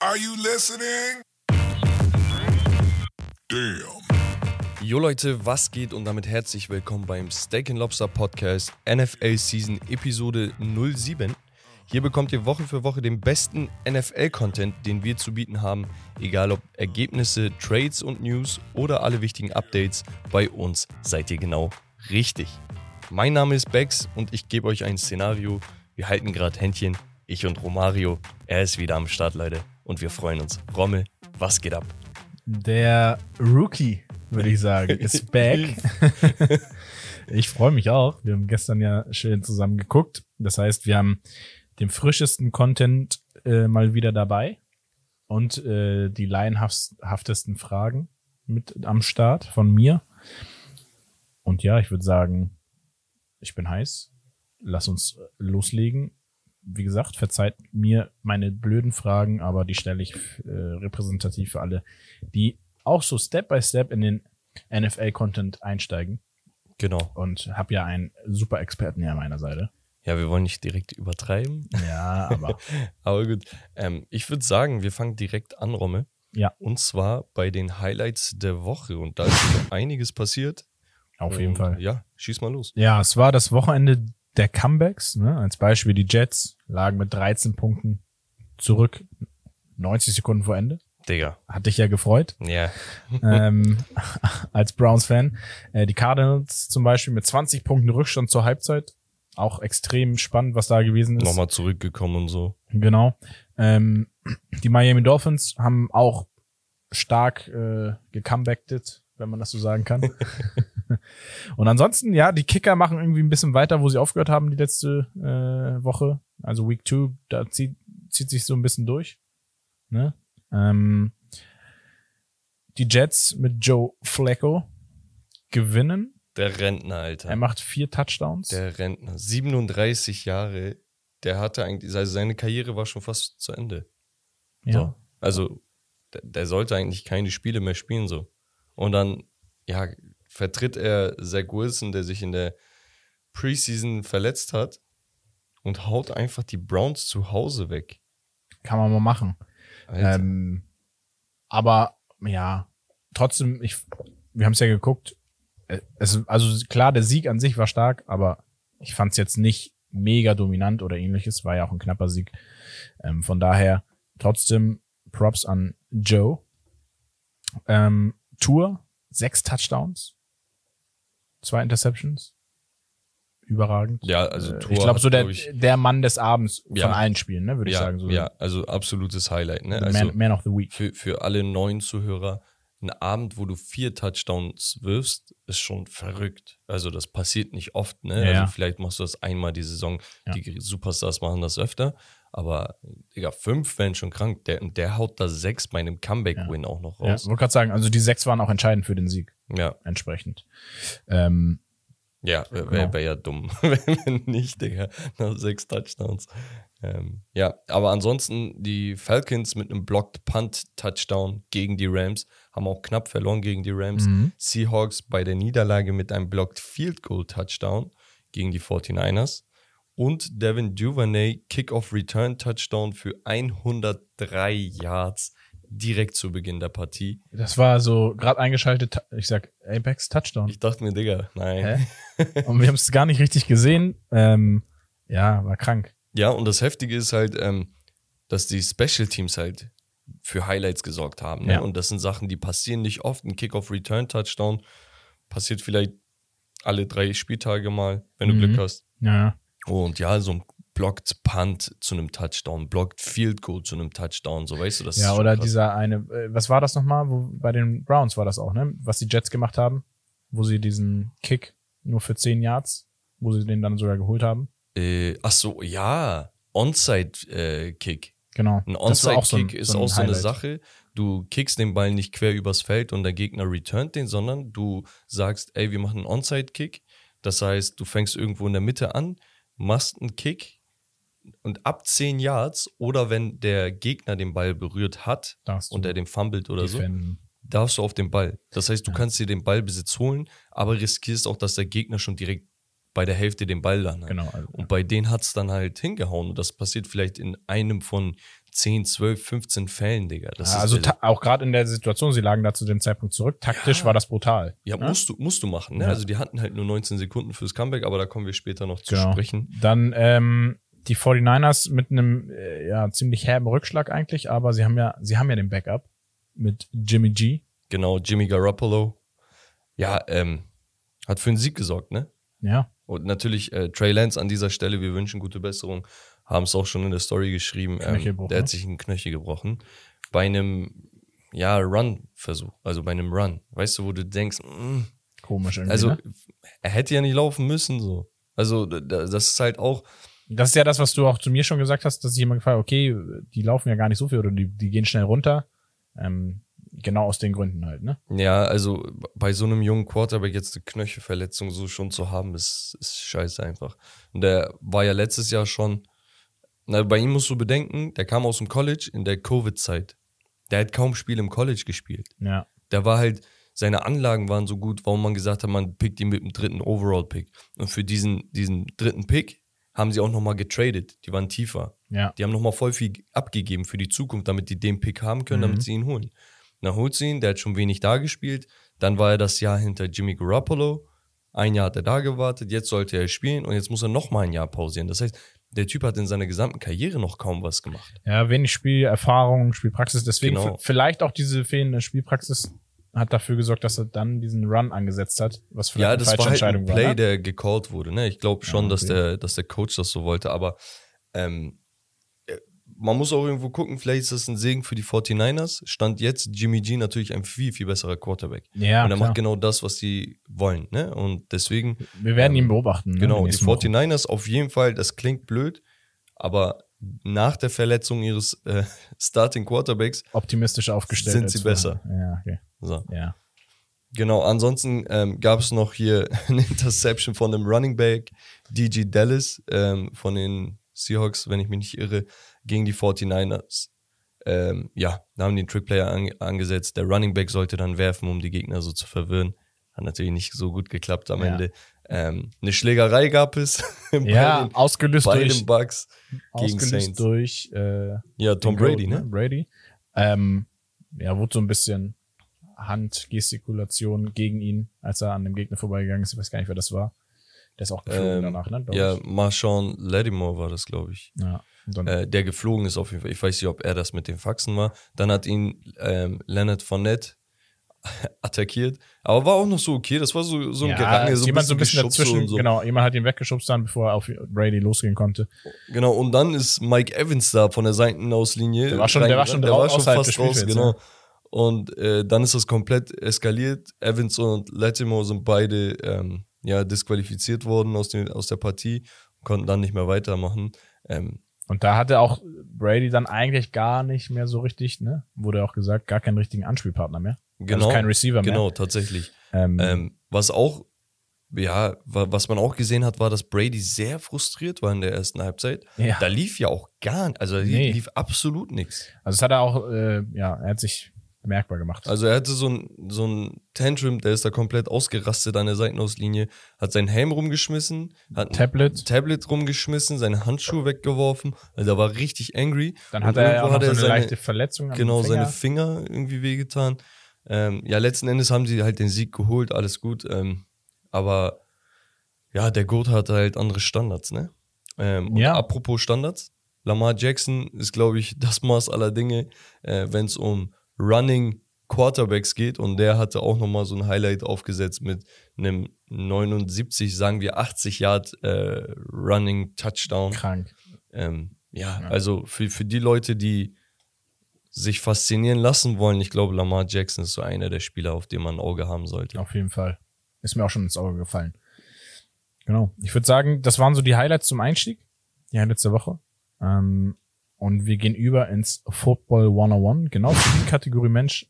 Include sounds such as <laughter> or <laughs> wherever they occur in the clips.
Are you listening? Damn. Jo Leute, was geht und damit herzlich willkommen beim Steak Lobster Podcast NFL Season Episode 07. Hier bekommt ihr Woche für Woche den besten NFL-Content, den wir zu bieten haben, egal ob Ergebnisse, Trades und News oder alle wichtigen Updates. Bei uns seid ihr genau richtig. Mein Name ist Bex und ich gebe euch ein Szenario. Wir halten gerade Händchen, ich und Romario. Er ist wieder am Start, Leute, und wir freuen uns. Rommel, was geht ab? Der Rookie, würde ich sagen, <laughs> ist back. <laughs> ich freue mich auch. Wir haben gestern ja schön zusammen geguckt. Das heißt, wir haben den frischesten Content äh, mal wieder dabei und äh, die laienhaftesten Fragen mit am Start von mir. Und ja, ich würde sagen, ich bin heiß. Lass uns loslegen. Wie gesagt, verzeiht mir meine blöden Fragen, aber die stelle ich äh, repräsentativ für alle, die auch so Step by Step in den NFL-Content einsteigen. Genau. Und habe ja einen super Experten hier an meiner Seite. Ja, wir wollen nicht direkt übertreiben. Ja, <laughs> aber. aber gut. Ähm, ich würde sagen, wir fangen direkt an, Romme. Ja. Und zwar bei den Highlights der Woche. Und da ist einiges passiert. Auf jeden Und, Fall. Ja, schieß mal los. Ja, es war das Wochenende der Comebacks. Ne? Als Beispiel die Jets lagen mit 13 Punkten zurück, 90 Sekunden vor Ende. Digga. Hat dich ja gefreut Ja. ähm, <laughs> als Browns-Fan. Äh, die Cardinals zum Beispiel mit 20 Punkten Rückstand zur Halbzeit. Auch extrem spannend, was da gewesen ist. Nochmal zurückgekommen und so. Genau. Ähm, die Miami Dolphins haben auch stark äh, gecomebacktet, wenn man das so sagen kann. <laughs> und ansonsten, ja, die Kicker machen irgendwie ein bisschen weiter, wo sie aufgehört haben die letzte äh, Woche. Also Week 2, da zieht, zieht sich so ein bisschen durch. Ne? Ähm, die Jets mit Joe Flacco gewinnen. Der Rentner, Alter. Er macht vier Touchdowns. der Rentner. 37 Jahre. Der hatte eigentlich, also seine Karriere war schon fast zu Ende. ja. So. Also, der, der sollte eigentlich keine Spiele mehr spielen, so. Und dann, ja, vertritt er Zach Wilson, der sich in der Preseason verletzt hat und haut einfach die Browns zu Hause weg. Kann man mal machen. Ähm, aber ja, trotzdem, ich, wir haben es ja geguckt. äh, Es, also klar, der Sieg an sich war stark, aber ich fand es jetzt nicht mega dominant oder ähnliches. War ja auch ein knapper Sieg. Ähm, von daher trotzdem Props an Joe. Ähm, Tour, sechs Touchdowns, zwei Interceptions. Überragend. ja, also Äh, Tor ich glaube, so der, glaub ich, der Mann des Abends von Ja. allen Spielen, ne, würde ich ja, sagen. So ja, also absolutes Highlight, ne? Also, man, man of the Week. für, für alle neuen Zuhörer, ein Abend, wo du vier Touchdowns wirfst, ist schon verrückt. Also das passiert nicht oft, ne? Ja, ja. Also vielleicht machst du das einmal die Saison. Ja. Die Superstars machen das öfter. Aber, Digga, fünf wären schon krank. Der, der haut da sechs bei einem Comeback-Win auch noch Ja, raus. wollte gerade sagen, also die sechs waren auch entscheidend für den Sieg, Ja, entsprechend. Ähm, ja, wäre Genau. wär ja dumm, <laughs> wenn nicht, Digga, nach sechs Touchdowns. Ähm, ja, aber ansonsten die Falcons mit einem Blocked Punt Touchdown gegen die Rams haben auch knapp verloren gegen die Rams. Mhm. Seahawks bei der Niederlage mit einem Blocked Field Goal Touchdown gegen die 49ers und Devin Duvernay Kickoff Return Touchdown für 103 Yards direkt zu Beginn der Partie. das war so gerade eingeschaltet, ich sag Apex Touchdown. Ich dachte mir, Digga, nein. Hä? <laughs> Und wir haben es gar nicht richtig gesehen. Ähm, ja, war krank. Ja, und das Heftige ist halt, ähm, dass die Special Teams halt für Highlights gesorgt haben. Ne? Ja. Und das sind Sachen, die passieren nicht oft. Ein Kickoff-Return-Touchdown passiert vielleicht alle drei Spieltage mal, wenn du Mhm. Glück hast. Ja, Und ja, so ein Blocked Punt zu einem Touchdown, Blocked Field Goal zu einem Touchdown, so weißt du, das ja oder krass. dieser eine, äh, was war das nochmal? Wo, bei den Browns war das auch, ne? Was die Jets gemacht haben, wo sie diesen Kick nur für 10 Yards, wo sie den dann sogar geholt haben. Äh, ach so, ja, Onside-Kick. Genau. Ein auch so Onside-Kick ist so auch so eine. Sache. Du kickst den Ball nicht quer übers Feld und der Gegner returnt den, sondern du sagst, ey, wir machen einen Onside-Kick. Das heißt, du fängst irgendwo in der Mitte an, machst einen Kick und ab 10 Yards oder wenn der Gegner den Ball berührt hat und er den fummelt oder so, defenden. darfst du auf den Ball. Das heißt, du kannst dir den Ballbesitz holen, aber riskierst auch, dass der Gegner schon direkt bei der Hälfte den Ball dann hat. Genau. Also, Und bei denen hat es dann halt hingehauen. Und das passiert vielleicht in einem von 10, 12, 15 Fällen, Digga. Das Ja, also auch gerade in der Situation, sie lagen da zu dem Zeitpunkt zurück. Taktisch war das brutal. ja, ne? musst du, musst du machen, ne? Ja. Also die hatten halt nur 19 Sekunden fürs Comeback, aber da kommen wir später noch zu Genau. sprechen. Dann ähm, die 49ers mit einem äh, ja, ziemlich herben Rückschlag eigentlich, aber sie haben ja, sie haben ja den Backup mit Jimmy G. Genau, Jimmy Garoppolo. Ja, ähm, hat für einen Sieg gesorgt, ne? Ja, Und natürlich äh, Trey Lance an dieser Stelle, wir wünschen gute Besserung, haben es auch schon in der Story geschrieben. Ähm, der ne? hat sich einen Knöchel gebrochen. Bei einem, ja, Run-Versuch, also bei einem Run. Weißt du, wo du denkst, mm, komisch irgendwie. also ne? er hätte ja nicht laufen müssen, so. Also das ist halt auch, Das ist ja das, was du auch zu mir schon gesagt hast, dass ich immer gefragt okay, die laufen ja gar nicht so viel oder die, die gehen schnell runter. Ähm, genau aus den Gründen halt, ne? ja, also bei so einem jungen Quarterback jetzt eine Knöchelverletzung so schon zu haben, ist, ist scheiße einfach. Und der war ja letztes Jahr schon, na, bei ihm musst du bedenken, der kam aus dem College in der Covid-Zeit. Der hat kaum Spiele im College gespielt. Ja. Der war halt, seine Anlagen waren so gut, warum man gesagt hat, man pickt ihn mit dem dritten Overall-Pick. Und für diesen, diesen dritten Pick haben sie auch nochmal getradet. Die waren tiefer. Ja. Die haben nochmal voll viel abgegeben für die Zukunft, damit die den Pick haben können, Mhm. damit sie ihn holen. Dann holt sie ihn, der hat schon wenig da gespielt. Dann war er das Jahr hinter Jimmy Garoppolo. Ein Jahr hat er da gewartet, jetzt sollte er spielen und jetzt muss er nochmal ein Jahr pausieren. Das heißt, der Typ hat in seiner gesamten Karriere noch kaum was gemacht. Ja, wenig Spielerfahrung, Spielpraxis. Deswegen Genau. vielleicht auch diese fehlende Spielpraxis hat dafür gesorgt, dass er dann diesen Run angesetzt hat, was vielleicht Ja, eine das falsche war halt ein Entscheidung Play, war. Ne? der gecallt wurde. Ne? Ich glaube schon, Ja, dass, okay. der, dass der Coach das so wollte, aber ähm, äh, man muss auch irgendwo gucken, vielleicht ist das ein Segen für die 49ers. Stand jetzt Jimmy G natürlich ein viel, viel besserer Quarterback. Ja, und er klar. macht genau das, was sie wollen. Ne? Und deswegen, Wir werden ähm, ihn beobachten. ne, genau, die nächsten Wochen. 49ers auf jeden Fall, das klingt blöd, aber nach der Verletzung ihres äh, Starting Quarterbacks, optimistisch aufgestellt. Sind sie besser. Ja, okay. so. Ja. Genau, ansonsten ähm, gab es noch hier <laughs> eine Interception von dem Running Back, DG Dallas, ähm, von den Seahawks, wenn ich mich nicht irre, gegen die 49ers. Ähm, ja, da haben die einen Trickplayer an, angesetzt. Der Running Back sollte dann werfen, um die Gegner so zu verwirren. Hat natürlich nicht so gut geklappt am Ja. Ende. Ähm, eine Schlägerei gab es <laughs> bei, Ja, den, ausgelöst bei durch, den Bucks gegen ausgelöst Saints. durch äh, Ja, Tom den Goat, Brady, ne? Brady. Ähm, ja, wurde so ein bisschen Handgestikulation gegen ihn, als er an dem Gegner vorbeigegangen ist. Ich weiß gar nicht, wer das war. Der ist auch geflogen Ähm, danach, ne? glaub Ja. Marshawn Lattimore war das, glaube ich. ja. Äh, der geflogen ist auf jeden Fall. Ich weiß nicht, ob er das mit den Faxen war. Dann hat ihn ähm, Leonard Fournette <laughs> attackiert. Aber war auch noch so okay. Das war so, so ein ja, Gerange, ist so ein jemand so ein bisschen dazwischen. so. Genau, jemand hat ihn weggeschubst dann, bevor er auf Brady losgehen konnte. Genau, und dann ist Mike Evans da von der Seitenauslinie. Der war schon- der war schon reingerannt. drau- außerhalb des Spielfelds, genau. Und äh, dann ist das komplett eskaliert. Evans und Lattimore sind beide ähm, ja, disqualifiziert worden aus, den, aus der Partie, konnten dann nicht mehr weitermachen. Ähm, Und da hatte auch Brady dann eigentlich gar nicht mehr so richtig, ne? Wurde auch gesagt, gar keinen richtigen Anspielpartner mehr. Genau, Also kein Receiver mehr. genau, tatsächlich. Ähm, Ähm, was auch, ja, wa- was man auch gesehen hat, war, dass Brady sehr frustriert war in der ersten Halbzeit. ja. Da lief ja auch gar nicht, also da Nee. lief absolut nichts. Also das hat er auch, äh, ja, er hat sich bemerkbar gemacht. Also er hatte so ein, so ein Tantrum, der ist da komplett ausgerastet an der Seitenauslinie, hat seinen Helm rumgeschmissen, hat ein Tablet. Tablet rumgeschmissen, seine Handschuhe weggeworfen, also er war richtig angry. Dann hat er ja auch noch so eine seine- leichte Verletzung genau, Finger. seine Finger irgendwie wehgetan. Ähm, ja, letzten Endes haben sie halt den Sieg geholt, alles gut. Ähm, aber ja, der Goat hatte halt andere Standards, ne? Ähm, und Ja. apropos Standards, Lamar Jackson ist, glaube ich, <laughs> das Maß aller Dinge, äh, wenn es um Running Quarterbacks geht. Und der hatte auch nochmal so ein Highlight aufgesetzt mit einem 79, sagen wir 80 Yard äh, Running Touchdown. krank. Ähm, ja, Ja. also für, für die Leute, die sich faszinieren lassen wollen, ich glaube, Lamar Jackson ist so einer der Spieler, auf den man ein Auge haben sollte. Auf jeden Fall. Ist mir auch schon ins Auge gefallen. Genau. Ich würde sagen, das waren so die Highlights zum Einstieg. Die Highlights der Woche. Ähm, und wir gehen über ins Football 101. Genau für die Kategorie Mensch,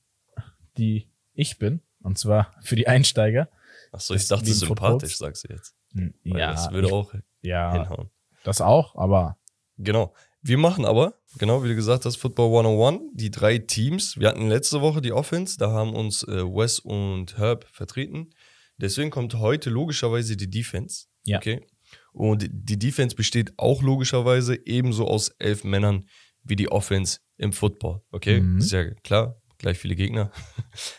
die ich bin. Und zwar für die Einsteiger. Achso, ich Das dachte sympathisch, sagst du jetzt. Weil Ja, das würde ich, auch ja, hinhauen. das auch, aber Genau. Wir machen aber, genau wie du gesagt hast, Football 101, die drei Teams. Wir hatten letzte Woche die Offense, da haben uns äh, Wes und Herb vertreten. Deswegen kommt heute logischerweise die Defense. Ja. Okay. Und die Defense besteht auch logischerweise ebenso aus elf Männern wie die Offense im Football. Okay, Mhm. ist ja klar, gleich viele Gegner. <laughs>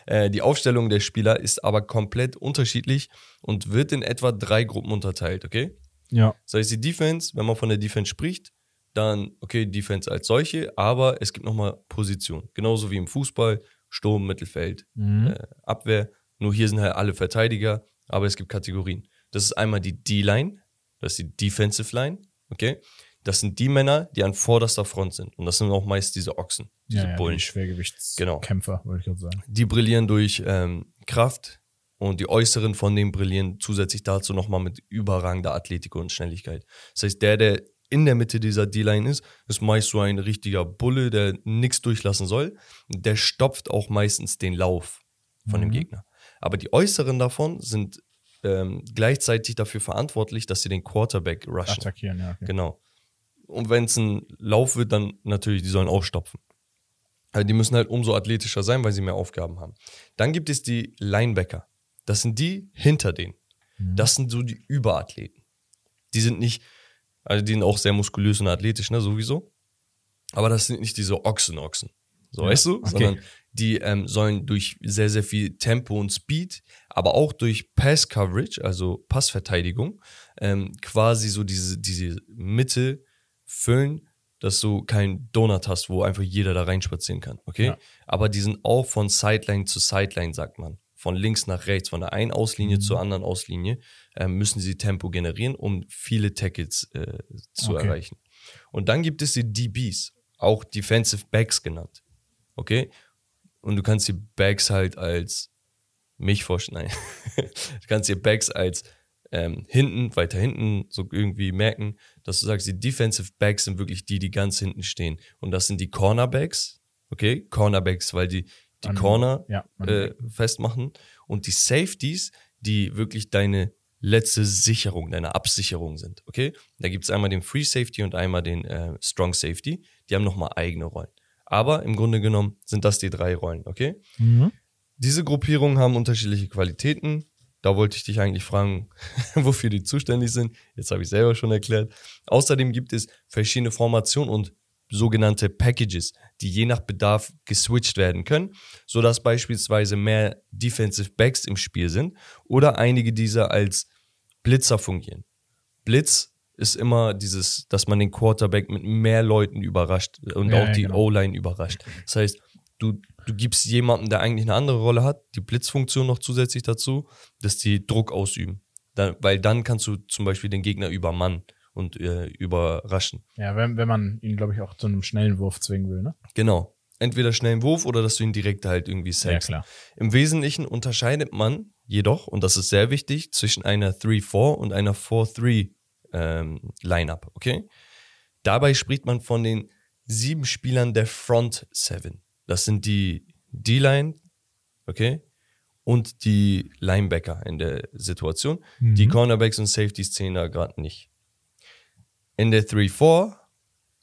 Äh, die Aufstellung der Spieler ist aber komplett unterschiedlich und wird in etwa drei Gruppen unterteilt, okay? Ja. Das heißt, die Defense, wenn man von der Defense spricht, dann, okay, Defense als solche, aber es gibt nochmal Positionen. Genauso wie im Fußball, Sturm, Mittelfeld, Mhm. äh, Abwehr. Nur hier sind halt alle Verteidiger, aber es gibt Kategorien. Das ist einmal die D-Line, das ist die Defensive Line, okay? Das sind die Männer, die an vorderster Front sind. Und das sind auch meist diese Ochsen, diese ja, ja, Bullen. die Genau. Schwergewichtskämpfer, wollte ich gerade sagen. Die brillieren durch ähm, Kraft und die äußeren von denen brillieren zusätzlich dazu nochmal mit überragender Athletik und Schnelligkeit. Das heißt, der, der in der Mitte dieser D-Line ist, ist meist so ein richtiger Bulle, der nichts durchlassen soll. Der stopft auch meistens den Lauf von dem Mhm. Gegner. Aber die äußeren davon sind ähm, gleichzeitig dafür verantwortlich, dass sie den Quarterback rushen. Attackieren, ja. Okay. Genau. Und wenn es ein Lauf wird, dann natürlich, die sollen auch stopfen. Also die müssen halt umso athletischer sein, weil sie mehr Aufgaben haben. Dann gibt es die Linebacker. Das sind die hinter denen. Mhm. Das sind so die Überathleten. Die sind nicht, also die sind auch sehr muskulös und athletisch, ne, sowieso. Aber das sind nicht diese Ochsen-Ochsen. So, Ja, weißt du? okay. Sondern die ähm, sollen durch sehr, sehr viel Tempo und Speed, aber auch durch Pass-Coverage, also Passverteidigung, ähm, quasi so diese, diese Mitte füllen, dass du keinen Donut hast, wo einfach jeder da reinspazieren kann, okay? Ja. Aber die sind auch von Sideline zu Sideline, sagt man. Von links nach rechts, von der einen Auslinie Mhm. zur anderen Auslinie, ähm, müssen sie Tempo generieren, um viele Tackles äh, zu Okay. erreichen. Und dann gibt es die DBs, auch Defensive Backs genannt. Okay? Und du kannst die Backs halt als mich vorstellen. Nein. <laughs> du kannst dir Backs als ähm, hinten, weiter hinten so irgendwie merken, dass du sagst, die Defensive Backs sind wirklich die, die ganz hinten stehen. Und das sind die Cornerbacks. Okay? Cornerbacks, weil die die An- Corner ja, äh, festmachen. Und die Safeties, die wirklich deine letzte Sicherung, deine Absicherung sind. Okay? Da gibt es einmal den Free Safety und einmal den äh, Strong Safety. Die haben nochmal eigene Rollen. Aber im Grunde genommen sind das die drei Rollen, okay? Mhm. Diese Gruppierungen haben unterschiedliche Qualitäten. Da wollte ich dich eigentlich fragen, <laughs> wofür die zuständig sind. Jetzt habe ich selber schon erklärt. Außerdem gibt es verschiedene Formationen und sogenannte Packages, die je nach Bedarf geswitcht werden können, sodass beispielsweise mehr Defensive Backs im Spiel sind oder einige dieser als Blitzer fungieren. Blitz ist immer dieses, dass man den Quarterback mit mehr Leuten überrascht und Ja, auch ja, die genau. O-Line überrascht. Das heißt, du, du gibst jemandem, der eigentlich eine andere Rolle hat, die Blitzfunktion noch zusätzlich dazu, dass die Druck ausüben. Dann, weil dann kannst du zum Beispiel den Gegner übermannen und äh, überraschen. Ja, wenn, wenn man ihn, glaube ich, auch zu einem schnellen Wurf zwingen will, ne? Genau. Entweder schnellen Wurf oder dass du ihn direkt halt irgendwie Ja, sackst. klar. Im Wesentlichen unterscheidet man jedoch, und das ist sehr wichtig, zwischen einer 3-4 und einer 4-3 ähm, Lineup, okay? Dabei spricht man von den sieben Spielern der Front Seven. Das sind die D-Line, okay? Und die Linebacker in der Situation. Die Mhm. Cornerbacks und Safeties zählen da gerade nicht. In der 3-4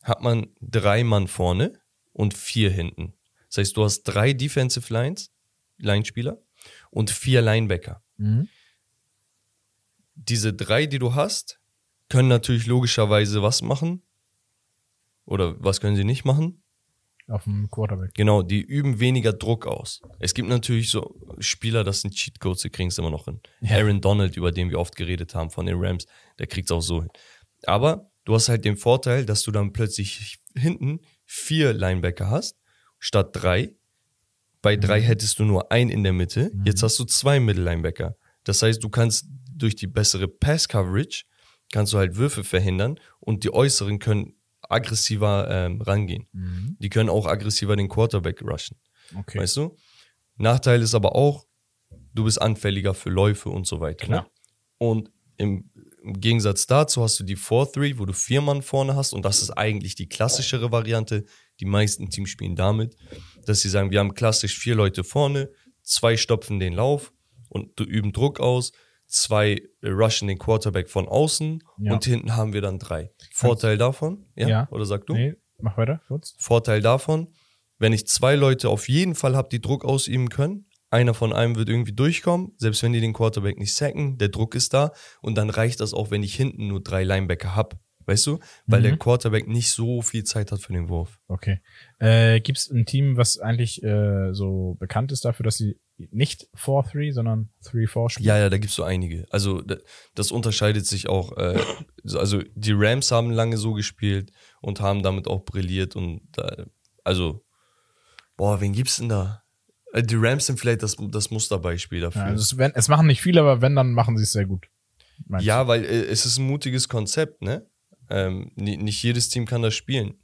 hat man drei Mann vorne und vier hinten. Das heißt, du hast drei Defensive Lines, Linespieler und vier Linebacker. Mhm. Diese drei, die du hast, können natürlich logischerweise was machen. Oder was können sie nicht machen? Auf dem Quarterback. Genau, die üben weniger Druck aus. Es gibt natürlich so Spieler, das sind Cheatcodes, die kriegen es immer noch hin. Ja. Aaron Donald, über den wir oft geredet haben von den Rams, der kriegt es auch so hin. Aber du hast halt den Vorteil, dass du dann plötzlich hinten vier Linebacker hast, statt drei. Bei drei hättest du nur einen in der Mitte. Jetzt hast du zwei Mittellinebacker. Das heißt, du kannst durch die bessere Pass-Coverage kannst du halt Würfe verhindern und die Äußeren können aggressiver ähm, rangehen. Mhm. Die können auch aggressiver den Quarterback rushen. Okay. Weißt du? Nachteil ist aber auch, du bist anfälliger für Läufe und so weiter. Ne? Und im, im Gegensatz dazu hast du die 4-3, wo du vier Mann vorne hast. Und das ist eigentlich die klassischere Variante. Die meisten Teams spielen damit, dass sie sagen, wir haben klassisch vier Leute vorne, zwei stopfen den Lauf und üben Druck aus, zwei rushen den Quarterback von außen Ja. und hinten haben wir dann drei. Vorteil davon? Ja? Ja. Oder sag du? Nee, mach weiter, kurz. Vorteil davon, wenn ich zwei Leute auf jeden Fall habe, die Druck ausüben können, einer von einem wird irgendwie durchkommen, selbst wenn die den Quarterback nicht sacken, der Druck ist da und dann reicht das auch, wenn ich hinten nur drei Linebacker habe. Weißt du? Weil Mhm. der Quarterback nicht so viel Zeit hat für den Wurf. Okay. Äh, Gibt es ein Team, was eigentlich äh, so bekannt ist dafür, dass sie nicht 4-3, sondern 3-4 spielen? Ja, ja, da gibt's so einige. Also da- das unterscheidet sich auch. Äh, so- also die Rams haben lange so gespielt und haben damit auch brilliert und da, also boah, wen gibt's denn da? Äh, Die Rams sind vielleicht das, das Musterbeispiel dafür. Ja, also es, wenn, es machen nicht viele, aber wenn, dann machen sie es sehr gut. Ja, weil äh, es ist ein mutiges Konzept, ne? Ähm, ni- nicht jedes Team kann das spielen.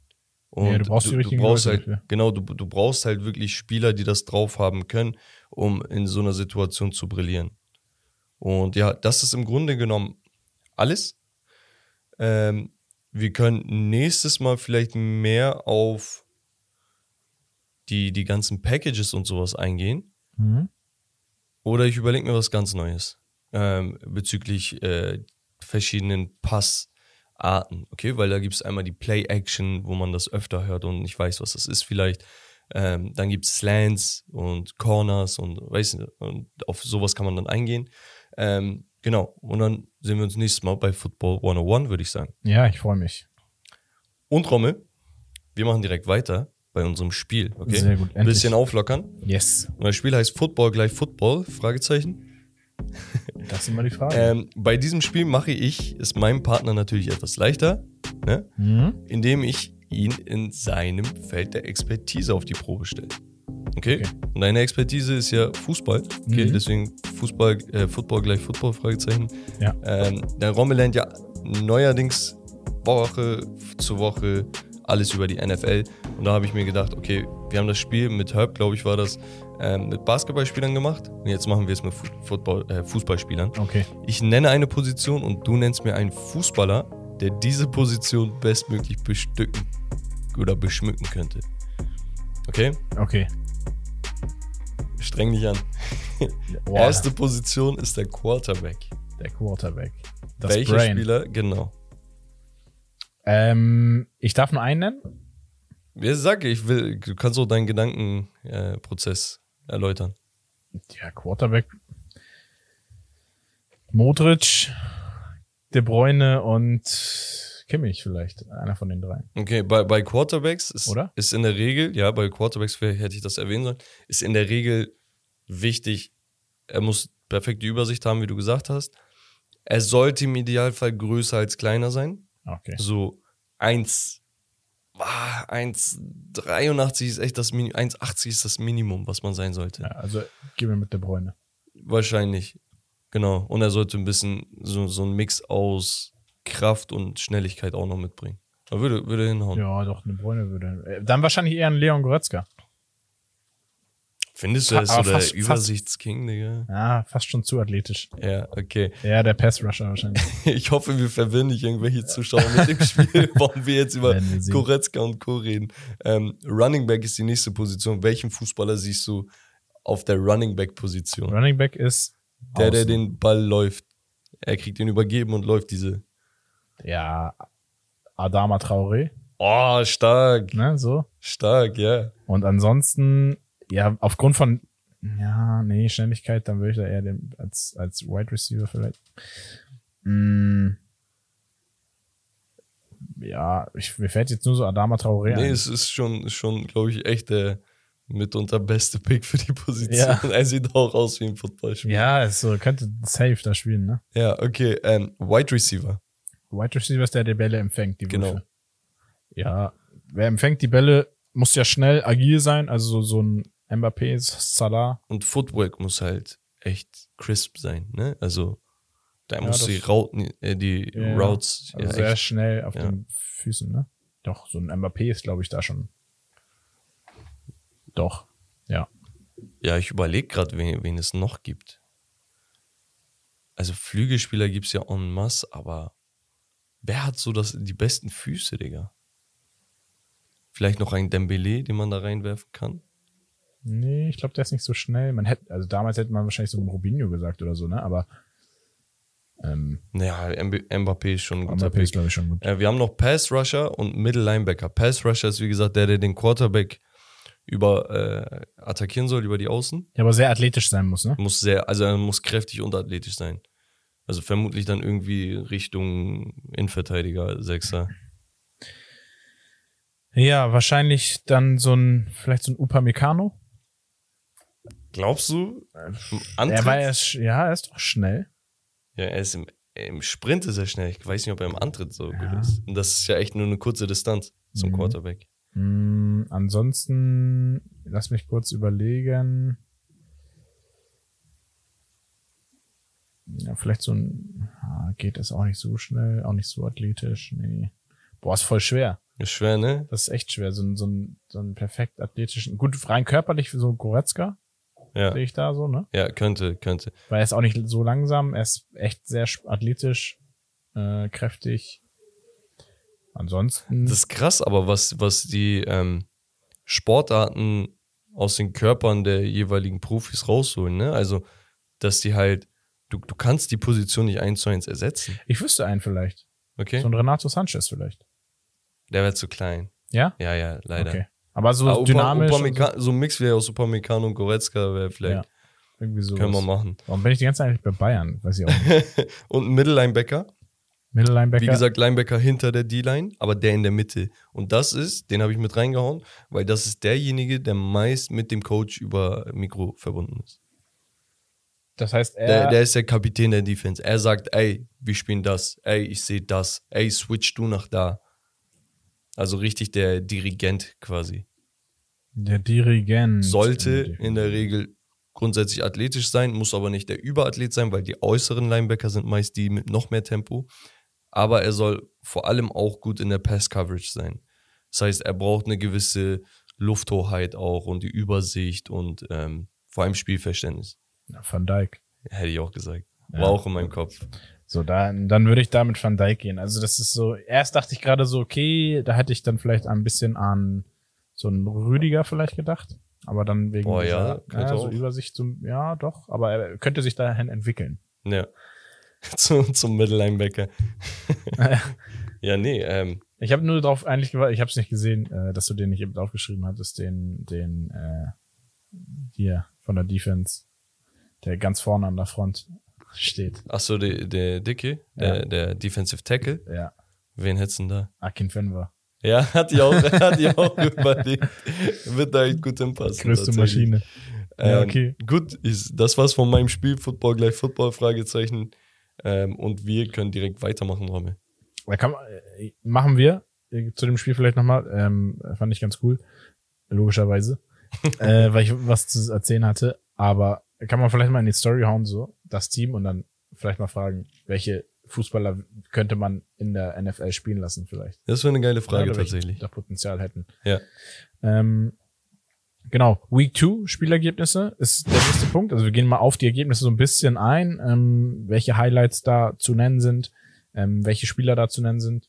Und Ja, du brauchst die richtigen brauchst halt, dafür. Genau, du, du brauchst halt wirklich Spieler, die das drauf haben können, um in so einer Situation zu brillieren. Und ja, das ist im Grunde genommen alles. Ähm, wir können nächstes Mal vielleicht mehr auf die, die ganzen Packages und sowas eingehen. Mhm. Oder ich überlege mir was ganz Neues ähm, bezüglich äh, verschiedenen Passarten, okay? Weil da gibt es einmal die Play-Action, wo man das öfter hört und nicht weiß, was das ist vielleicht. Ähm, dann gibt es Slants und Corners und weiß nicht, und auf sowas kann man dann eingehen. Ähm, genau, und dann sehen wir uns nächstes Mal bei Football 101, würde ich sagen. Ja, ich freue mich. Und Rommel, wir machen direkt weiter bei unserem Spiel, okay? Sehr gut, Ein bisschen auflockern. Yes. Und das Spiel heißt Football gleich Football, Fragezeichen. <laughs> Das ist immer die Frage. Ähm, bei diesem Spiel mache ich es meinem Partner natürlich etwas leichter, ne? Mhm. indem ich ihn in seinem Feld der Expertise auf die Probe stelle. Okay? Okay. Und deine Expertise ist ja Fußball. Okay, Mhm. deswegen Fußball, äh, Football gleich Football, Fragezeichen. Ja. Ähm, der Rommel lernt ja neuerdings Woche zu Woche alles über die NFL. Und da habe ich mir gedacht, okay, wir haben das Spiel mit Herb, glaube ich, war das, ähm, mit Basketballspielern gemacht. Und jetzt machen wir es mit Football, äh, Fußballspielern. Okay. Ich nenne eine Position und du nennst mir einen Fußballer, der diese Position bestmöglich bestücken oder beschmücken könnte. Okay? Okay. Streng dich an. <laughs> Erste Position ist der Quarterback. der Quarterback. Das Welcher Brain. Spieler? Genau. Ähm, ich darf nur einen nennen? Wer sag ich will, du kannst auch deinen Gedankenprozess äh, erläutern. Ja, Quarterback. Modric, De Bruyne und Kimmich vielleicht. Einer von den drei. Okay, bei, bei Quarterbacks ist, Oder? ist in der Regel, ja, bei Quarterbacks hätte ich das erwähnen sollen, ist in der Regel wichtig, er muss perfekte Übersicht haben, wie du gesagt hast. Er sollte im Idealfall größer als kleiner sein. Okay. So 1, ah, 1,83 ist echt das Minimum, 1,80 ist das Minimum, was man sein sollte. Ja, also gib mir mit De Bruyne. Wahrscheinlich. Genau. Und er sollte ein bisschen so, so einen Mix aus Kraft und Schnelligkeit auch noch mitbringen. Würde, würde hinhauen. Ja, doch, De Bruyne würde. äh, Dann wahrscheinlich eher ein Leon Goretzka. Findest du, er ist so der fast- Übersichtsking, Digga? Ja, fast schon zu athletisch. Ja, okay. Ja, der Pass-Rusher wahrscheinlich. <laughs> Ich hoffe, wir verwirren nicht irgendwelche Zuschauer mit dem Spiel, <laughs> warum wir jetzt über wir. Goretzka und Co. reden. Ähm, Running Back ist die nächste Position. Welchen Fußballer siehst du auf der Running Back-Position? Running Back ist. Der, der außen. den Ball läuft. Er kriegt ihn übergeben und läuft diese. Ja, Adama Traoré, Oh, stark. ne, so. Stark, ja. Und ansonsten, ja, aufgrund von, ja, nee, Schnelligkeit, dann würde ich da eher den, als, als Wide Receiver vielleicht. Mm, ja, ich, mir fällt jetzt nur so Adama Traoré Nee, ein. es ist schon, schon glaube ich, echt der mitunter beste Pick für die Position. Ja. <laughs> Er sieht auch aus wie ein Footballspieler. Ja, es so, könnte safe da spielen, ne? Ja, okay. Ähm, Wide Receiver. Wide Receiver ist der, der Bälle empfängt, die Genau. Würfe. Ja, wer empfängt die Bälle, muss ja schnell agil sein, also so, so ein Mbappé, Salah. Und Footwork muss halt echt crisp sein, ne? Also, da Ja, muss die, Rauten, äh, die Ja, Routes Also ja, sehr echt, schnell auf den Füßen, ne? Doch, so ein Mbappé ist, glaube ich, da schon. Doch, ja. Ja, ich überlege gerade, wen, wen es noch gibt. Also Flügelspieler gibt es ja en masse, aber wer hat so das, die besten Füße, Digga? Vielleicht noch ein Dembele, den man da reinwerfen kann? Nee, ich glaube, der ist nicht so schnell. Man hätte, also damals hätte man wahrscheinlich so ein Robinho gesagt oder so, ne? Aber ähm, Naja, Mb- Mbappé ist schon ein guter Mbappé ist, glaube ich, schon gut. Äh, wir haben noch Pass Rusher und Middle Linebacker. Pass Rusher ist, wie gesagt, der, der den Quarterback über äh, attackieren soll, über die Außen. Ja, aber sehr athletisch sein muss, ne? Muss sehr, also er muss kräftig und athletisch sein. Also vermutlich dann irgendwie Richtung Innenverteidiger, Sechser. Ja, wahrscheinlich dann so ein, vielleicht so ein Upamecano. Glaubst du? Im Er Antritt? war ja, ja, er ist doch schnell. ja, er ist im, im Sprint ist er schnell. Ich weiß nicht, ob er im Antritt so Ja. gut ist. Und das ist ja echt nur eine kurze Distanz zum Mhm. Quarterback. Hm, ansonsten, lass mich kurz überlegen. Ja, vielleicht so ein, ah, geht es auch nicht so schnell, auch nicht so athletisch, nee. Boah, ist voll schwer. Ist schwer, ne? Das ist echt schwer. So ein, so ein, so ein perfekt athletischen, gut, rein körperlich für so Goretzka, Ja. sehe ich da so, ne? Ja, könnte, könnte. Weil er ist auch nicht so langsam, er ist echt sehr athletisch, äh, kräftig. Ansonsten, Das ist krass, aber was, was die ähm, Sportarten aus den Körpern der jeweiligen Profis rausholen, ne? Also, dass die halt, du, du kannst die Position nicht eins zu eins ersetzen. ich wüsste einen vielleicht. Okay? So ein Renato Sanchez vielleicht. Der wäre zu klein. Ja? Ja, ja, leider. Okay. Aber so Upa- dynamisch. und Upamecano- so ein Mix wäre aus Upamecano und Goretzka wäre so, vielleicht. ja, irgendwie so. Können wir machen. Warum bin ich die ganze Zeit eigentlich bei Bayern? Weiß ich auch nicht. <laughs> Und ein Mittellinebacker. Mittellinebacker. Wie gesagt, Linebacker hinter der D-Line, aber der in der Mitte. Und das ist, den habe ich mit reingehauen, weil das ist derjenige, der meist mit dem Coach über Mikro verbunden ist. das heißt, er. Der, der ist der Kapitän der Defense. Er sagt, ey, wir spielen das. Ey, ich sehe das. Ey, switch du nach da. Also richtig der Dirigent quasi. der Dirigent. Sollte in der Regel grundsätzlich athletisch sein, muss aber nicht der Überathlet sein, weil die äußeren Linebacker sind meist die mit noch mehr Tempo. Aber er soll vor allem auch gut in der Pass-Coverage sein. Das heißt, er braucht eine gewisse Lufthoheit auch und die Übersicht und ähm, vor allem Spielverständnis. Ja, Van Dijk. Hätte ich auch gesagt. War Ja. auch in meinem Kopf. So, dann, dann würde ich da mit Van Dijk gehen. Also, das ist so, erst dachte ich gerade so, okay, da hätte ich dann vielleicht ein bisschen an so einen Rüdiger vielleicht gedacht. Aber dann wegen ja, dieser, könnte ja, so auch. Übersicht zum, ja, doch, aber er könnte sich dahin entwickeln. Ja. <laughs> Zu, zum Mittellinebacker. <laughs> ja, nee, ähm, Ich habe nur darauf eigentlich gewartet, ich habe es nicht gesehen, äh, dass du den nicht eben aufgeschrieben hattest, den, den, äh, hier von der Defense, der ganz vorne an der Front steht. achso, der, der Dicke, der, Ja. der Defensive Tackle. Ja, Wen hättest du denn da? Akin Fenver. Ja, hat die auch, <laughs> hat die auch überlegt. Wird da echt gut hinpassen. Größte. Maschine. Ja, Ähm, okay. Gut, ist, das war's von meinem Spiel. Football gleich Football, Fragezeichen. Ähm, und wir können direkt weitermachen, Rommel. Äh, machen wir äh, zu dem Spiel vielleicht nochmal. Ähm, fand ich ganz cool. Logischerweise. <laughs> äh, weil ich was zu erzählen hatte. Aber kann man vielleicht mal in die Story hauen, so, das Team und dann vielleicht mal fragen, welche Fußballer könnte man in der NFL spielen lassen vielleicht. Das wäre eine geile Frage Oder tatsächlich. Da Potenzial hätten. Ja. Ähm, genau, Week 2 Spielergebnisse ist der nächste Punkt. Also wir gehen mal auf die Ergebnisse so ein bisschen ein, ähm, welche Highlights da zu nennen sind, ähm, welche Spieler da zu nennen sind.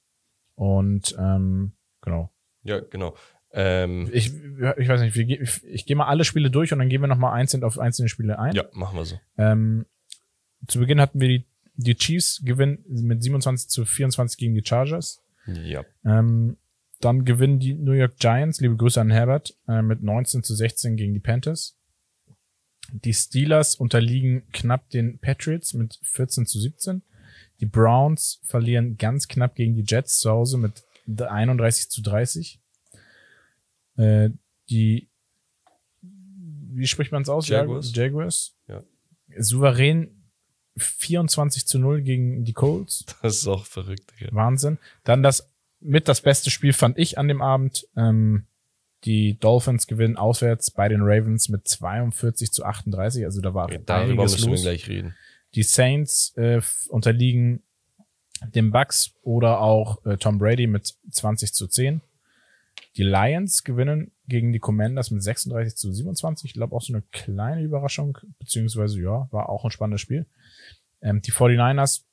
Und ähm, genau. Ja, genau. Ähm, Ich, ich weiß nicht, ich, ich gehe mal alle Spiele durch und dann gehen wir nochmal einzeln auf einzelne Spiele ein. ja, machen wir so. Ähm, zu Beginn hatten wir die, die Chiefs gewinnen mit 27 zu 24 gegen die Chargers. Ja. Ähm, dann gewinnen die New York Giants, liebe Grüße an Herbert, äh, mit 19 zu 16 gegen die Panthers. Die Steelers unterliegen knapp den Patriots mit 14 zu 17. Die Browns verlieren ganz knapp gegen die Jets zu Hause mit 31 zu 30. Äh, die, wie spricht man es aus? Jaguars. Jaguars. Ja. Souverän 24 zu 0 gegen die Colts. <laughs> Das ist auch verrückt. Digga. Wahnsinn. Dann das mit das beste Spiel fand ich an dem Abend. Ähm, die Dolphins gewinnen auswärts bei den Ravens mit 42 zu 38. Also da war Darüber einiges müssen wir los. gleich reden. Die Saints äh, unterliegen den Bucks oder auch äh, Tom Brady mit 20 zu 10. Die Lions gewinnen gegen die Commanders mit 36 zu 27. Ich glaube auch so eine kleine Überraschung, beziehungsweise ja, war auch ein spannendes Spiel. Ähm, die 49ers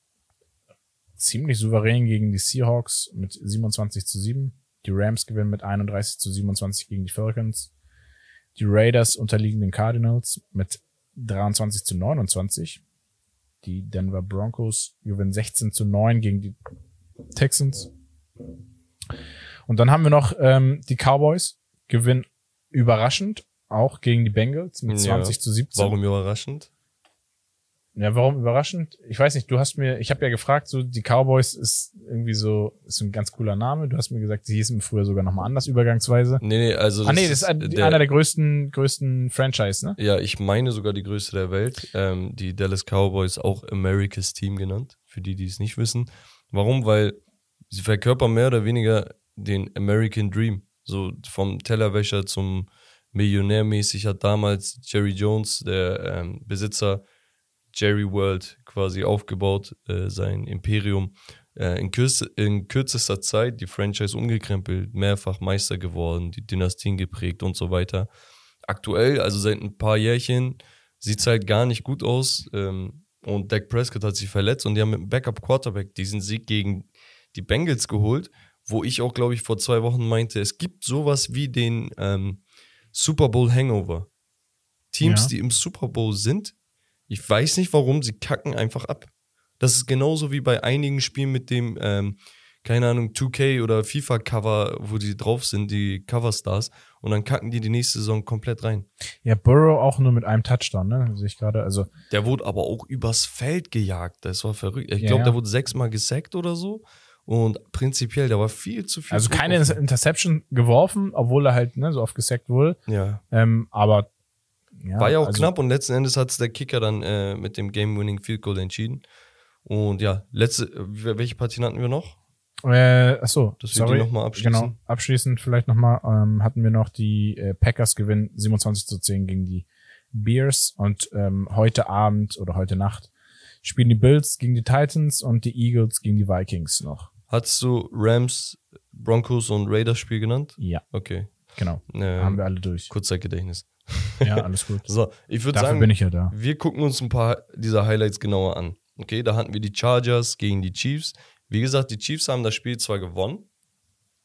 ziemlich souverän gegen die Seahawks mit 27 zu 7. Die Rams gewinnen mit 31 zu 27 gegen die Falcons. Die Raiders unterliegen den Cardinals mit 23 zu 29. Die Denver Broncos gewinnen 16 zu 9 gegen die Texans. Und dann haben wir noch ähm, die Cowboys gewinnen überraschend auch gegen die Bengals mit Ja. 20 zu 17. Warum überraschend? Ja, warum überraschend? Ich weiß nicht, du hast mir, ich habe ja gefragt, so die Cowboys ist irgendwie so, ist ein ganz cooler Name. Du hast mir gesagt, sie hießen früher sogar nochmal anders, übergangsweise. Nee, nee, also. ah nee, das ist ein, der- einer der größten, größten Franchise, ne? Ja, ich meine sogar die größte der Welt. Ähm, die Dallas Cowboys, auch America's Team genannt, für die, die es nicht wissen. Warum? Weil sie verkörpern mehr oder weniger den American Dream. So vom Tellerwäscher zum Millionär mäßig hat damals Jerry Jones, der ähm, Besitzer Jerry World, quasi aufgebaut, äh, sein Imperium. Äh, in, kürze, in kürzester Zeit die Franchise umgekrempelt, mehrfach Meister geworden, die Dynastien geprägt und so weiter aktuell, also seit ein paar Jährchen, sieht es halt gar nicht gut aus. Ähm, und Dak Prescott hat sich verletzt und die haben mit dem Backup-Quarterback diesen Sieg gegen die Bengals geholt, wo ich auch, glaube ich, vor zwei Wochen meinte, es gibt sowas wie den ähm, Super Bowl Hangover. Teams, Ja. die im Super Bowl sind, ich weiß nicht warum, sie kacken einfach ab. Das ist genauso wie bei einigen Spielen mit dem, ähm, keine Ahnung, 2K oder FIFA-Cover, wo die drauf sind, die Coverstars, und dann kacken die die nächste Saison komplett rein. Ja, Burrow auch nur mit einem Touchdown, ne? Sehe ich gerade. Also, Der wurde aber auch übers Feld gejagt. Das war verrückt. Ich Ja, glaube, ja. der wurde sechsmal gesackt oder so. Und prinzipiell, da war viel zu viel. also Druck keine. Interception geworfen, obwohl er halt, ne, so oft gesackt wurde. Ja. Ähm, aber, ja. War ja auch also, knapp und letzten Endes hat es der Kicker dann äh, mit dem Game-Winning Field Goal entschieden. Und ja, letzte, welche Partien hatten wir noch? Äh, ach so, Dass wir die sorry. noch mal abschließen. Genau, abschließend vielleicht nochmal ähm, hatten wir noch die äh, Packers gewinnen 27 zu 10 gegen die Bears und ähm, heute Abend oder heute Nacht spielen die Bills gegen die Titans und die Eagles gegen die Vikings noch. Hattest du Rams, Broncos und Raiders Spiel genannt? Ja, Okay. genau. Ähm, Haben wir alle durch. Kurzzeitgedächtnis. Ja, alles gut. <laughs> So, ich würde sagen, bin ich ja da. wir gucken uns ein paar dieser Highlights genauer an. Okay, da hatten wir die Chargers gegen die Chiefs. Wie gesagt, die Chiefs haben das Spiel zwar gewonnen,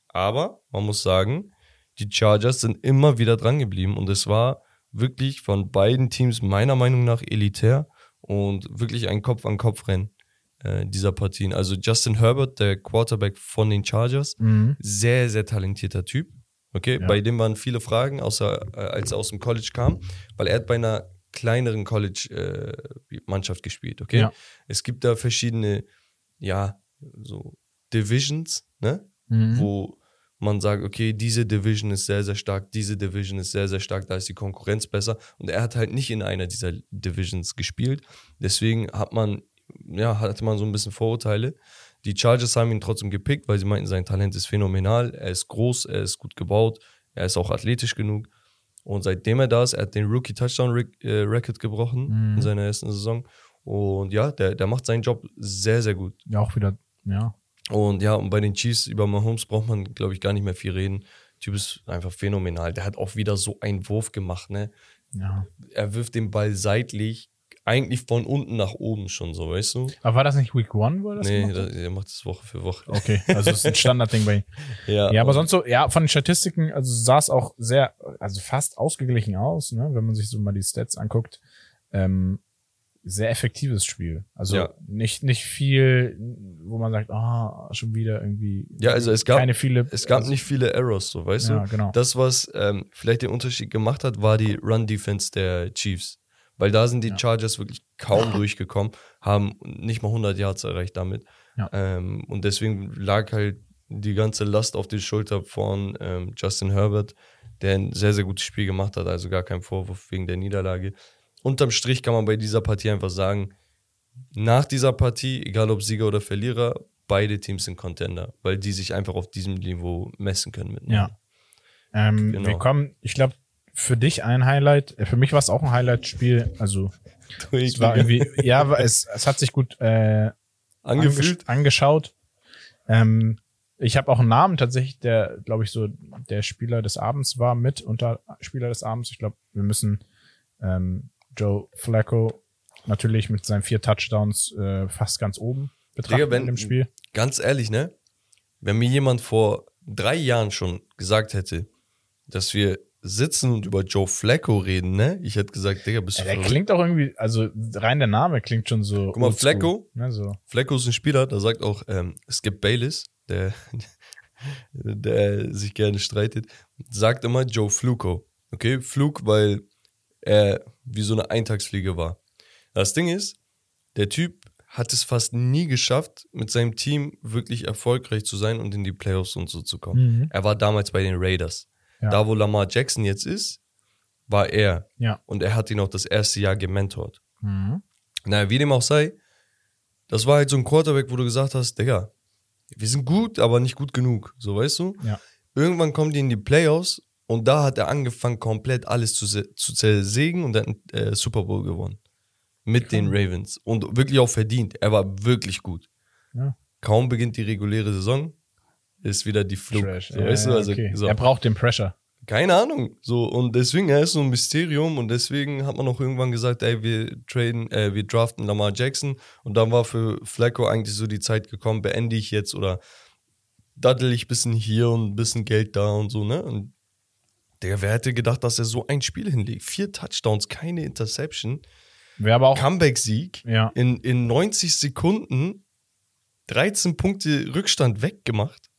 aber man muss sagen, die Chargers sind immer wieder dran geblieben und es war wirklich von beiden Teams meiner Meinung nach elitär und wirklich ein Kopf-an-Kopf-Rennen äh, dieser Partien. Also Justin Herbert, der Quarterback von den Chargers, Mhm. sehr, sehr talentierter Typ. Okay, Ja. bei dem waren viele Fragen, außer äh, als er aus dem College kam, weil er hat bei einer kleineren College-Mannschaft gespielt. Okay, Ja. es gibt da verschiedene, ja, so Divisions, ne, Mhm. wo man sagt, okay, diese Division ist sehr, sehr stark, diese Division ist sehr, sehr stark, da ist die Konkurrenz besser. Und er hat halt nicht in einer dieser Divisions gespielt. Deswegen hat man, ja, hatte man so ein bisschen Vorurteile. Die Chargers haben ihn trotzdem gepickt, weil sie meinten, sein Talent ist phänomenal. Er ist groß, er ist gut gebaut, er ist auch athletisch genug. Und seitdem er da ist, er hat den Rookie-Touchdown-Record gebrochen Mhm. in seiner ersten Saison. Und ja, der, der macht seinen Job sehr, sehr gut. Ja, auch wieder, ja. Und ja, und bei den Chiefs über Mahomes braucht man, glaube ich, gar nicht mehr viel reden. Der Typ ist einfach phänomenal. Der hat auch wieder so einen Wurf gemacht, ne? ja. Er wirft den Ball seitlich, eigentlich von unten nach oben schon so, weißt du? Aber war das nicht Week One, wo er das nee, gemacht hat? er macht das Woche für Woche. Okay, also es ist ein Standardding bei ihm. <laughs> Ja, Ja, aber sonst so, ja, von den Statistiken, also sah es auch sehr, also fast ausgeglichen aus, ne, wenn man sich so mal die Stats anguckt. Ähm, sehr effektives Spiel. Also Ja. nicht, nicht viel, wo man sagt, ah, schon wieder irgendwie. Ja, also es gab- keine viele. Es gab also, nicht viele Errors, so, weißt Ja, du? genau. Das, was ähm, vielleicht den Unterschied gemacht hat, war die Run-Defense der Chiefs. Weil da sind die Ja. Chargers wirklich kaum <laughs> durchgekommen, haben nicht mal 100 Yards erreicht damit. Ja. Ähm, und deswegen lag halt die ganze Last auf die Schulter von ähm, Justin Herbert, der ein sehr, sehr gutes Spiel gemacht hat, also gar kein Vorwurf wegen der Niederlage. Unterm Strich kann man bei dieser Partie einfach sagen, nach dieser Partie, egal ob Sieger oder Verlierer, beide Teams sind Contender, weil die sich einfach auf diesem Niveau messen können miteinander. Ja. Ähm, Genau. Wir kommen, ich glaube, für dich ein Highlight. äh, Für mich war es auch ein Highlight-Spiel. Also es war irgendwie, <laughs> ja, es, es hat sich gut äh, angefühlt. angesch- angeschaut. Ähm, ich habe auch einen Namen tatsächlich, der, glaube ich, so der Spieler des Abends war, mit unter Spieler des Abends. Ich glaube, wir müssen ähm, Joe Flacco natürlich mit seinen vier Touchdowns äh, fast ganz oben betrachten Digga, wenn- in dem Spiel. Ganz ehrlich, ne? Wenn mir jemand vor drei Jahren schon gesagt hätte, dass wir sitzen und über Joe Flacco reden, ne? Ich hätte gesagt, Digga, bist du Ja, der verrückt? klingt auch irgendwie, also rein der Name klingt schon so. Guck mal, Flacco. Ne, so. Flacco ist ein Spieler, der sagt auch, ähm, Skip Bayless, der, <laughs> der sich gerne streitet, sagt immer Joe Fluco. Okay, Flug, weil er wie so eine Eintagsfliege war. Das Ding ist, Der Typ hat es fast nie geschafft, mit seinem Team wirklich erfolgreich zu sein und in die Playoffs und so zu kommen. Mhm. Er war damals bei den Raiders. Ja. Da, wo Lamar Jackson jetzt ist, war er. Ja. Und er hat ihn auch das erste Jahr gementort. Mhm. Naja, wie dem auch sei, das war halt so ein Quarterback, wo du gesagt hast, Digga, wir sind gut, aber nicht gut genug. So, weißt du? Ja. Irgendwann kommen die in die Playoffs und da hat er angefangen, komplett alles zu, zu zersägen und dann äh, Super Bowl gewonnen. Mit den Ravens. Und wirklich auch verdient. Er war wirklich gut. Ja. Kaum beginnt die reguläre Saison, ist wieder die Flug. Trash. So, Ja, weißt du? Also, okay. so. Er braucht den Pressure. Keine Ahnung. So, und deswegen, er ist so ein Mysterium und deswegen hat man auch irgendwann gesagt, ey, wir traden, äh, wir draften Lamar Jackson und dann war für Flacco eigentlich so die Zeit gekommen, beende ich jetzt oder daddel ich ein bisschen hier und ein bisschen Geld da und so, ne? Und der, wer hätte gedacht, dass er so ein Spiel hinlegt? Vier Touchdowns, keine Interception, Wäre aber auch. Comeback-Sieg, Ja. in, in 90 Sekunden 13 Punkte Rückstand weggemacht.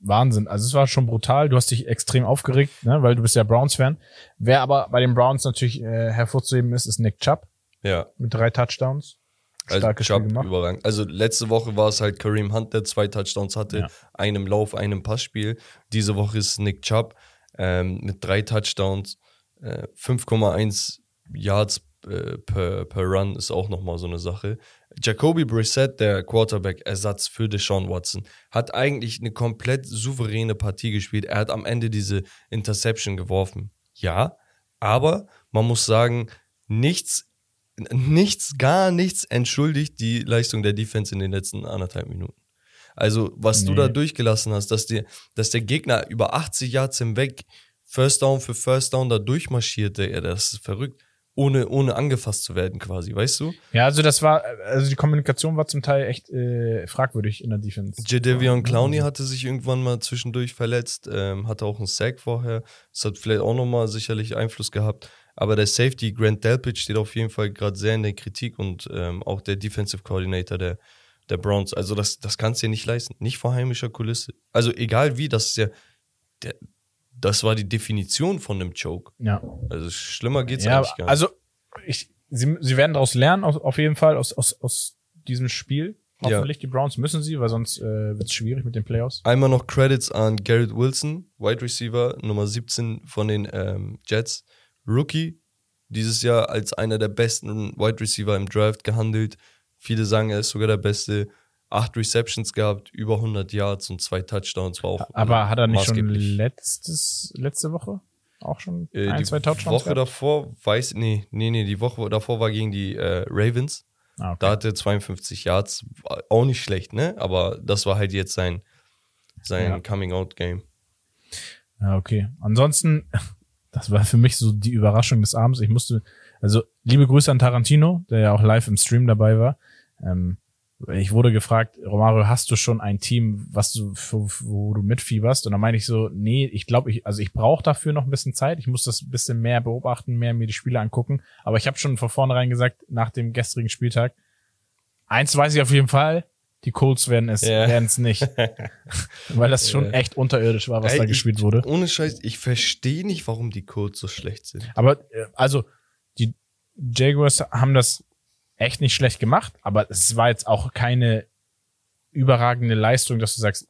Wahnsinn. Also es war schon brutal. Du hast dich extrem aufgeregt, ne, weil du bist ja Browns-Fan. Wer aber bei den Browns natürlich äh, hervorzuheben ist, ist Nick Chubb Ja, mit drei Touchdowns. Also Starkes Chubb Spiel gemacht. überragend. Also letzte Woche war es halt Kareem Hunt, der zwei Touchdowns hatte, Ja. einem Lauf, einem Passspiel. Diese Woche ist Nick Chubb ähm, mit drei Touchdowns, äh, 5,1 Yards äh, per, per Run ist auch nochmal so eine Sache. Jacoby Brissett, der Quarterback-Ersatz für Deshaun Watson, hat eigentlich eine komplett souveräne Partie gespielt. Er hat am Ende diese Interception geworfen. Ja, aber man muss sagen, nichts nichts, gar nichts entschuldigt die Leistung der Defense in den letzten anderthalb Minuten. Also, was du Nee. da durchgelassen hast, dass, dir, dass der Gegner über 80 Yards hinweg First Down für First Down da durchmarschierte, ja, das ist verrückt. Ohne, ohne angefasst zu werden, quasi, weißt du? Ja, also das war, also die Kommunikation war zum Teil echt äh, fragwürdig in der Defense. Jadavion Clowney hatte sich irgendwann mal zwischendurch verletzt, ähm, hatte auch einen Sack vorher. Das hat vielleicht auch nochmal sicherlich Einfluss gehabt. Aber der Safety, Grant Delpit, steht auf jeden Fall gerade sehr in der Kritik und ähm, auch der Defensive Coordinator der, der Browns. Also das, das kannst du dir nicht leisten. Nicht vor heimischer Kulisse. Also egal wie, das ist ja, der, das war die Definition von einem Choke. Ja. Also schlimmer geht's ja, eigentlich gar nicht. also ich, sie, sie werden daraus lernen, auf, auf jeden Fall, aus, aus, aus diesem Spiel. Ja. Hoffentlich, die Browns müssen sie, weil sonst äh, wird es schwierig mit den Playoffs. Einmal noch Credits an Garrett Wilson, Wide Receiver, Nummer 17 von den ähm, Jets. Rookie, dieses Jahr als einer der besten Wide Receiver im Draft gehandelt. Viele sagen, er ist sogar der Beste. Acht Receptions gehabt, über 100 Yards und zwei Touchdowns. War auch Aber hat er nicht schon letztes, letzte Woche auch schon Äh, ein, die zwei Touchdowns? Woche gehabt? davor, weiß, nee, nee, nee, die Woche davor war gegen die äh, Ravens. Ah, okay. Da hatte er 52 Yards, auch nicht schlecht, ne? Aber das war halt jetzt sein, sein Ja. Coming-out-Game. Ja, okay. Ansonsten, <laughs> das war für mich so die Überraschung des Abends. Ich musste, also liebe Grüße an Tarantino, der ja auch live im Stream dabei war. Ähm, ich wurde gefragt, Romario, hast du schon ein Team, was du, wo du mitfieberst? Und dann meine ich so, nee, ich glaube, ich, also ich brauche dafür noch ein bisschen Zeit. Ich muss das ein bisschen mehr beobachten, mehr mir die Spiele angucken. Aber ich habe schon von vornherein gesagt, nach dem gestrigen Spieltag, eins weiß ich auf jeden Fall, die Colts werden es, Ja. werden es nicht. <laughs> Weil das schon echt unterirdisch war, was Ey, da ich- gespielt wurde. Ohne Scheiß, ich verstehe nicht, warum die Codes so schlecht sind. Aber äh, also die Jaguars haben das echt nicht schlecht gemacht, aber es war jetzt auch keine überragende Leistung, dass du sagst,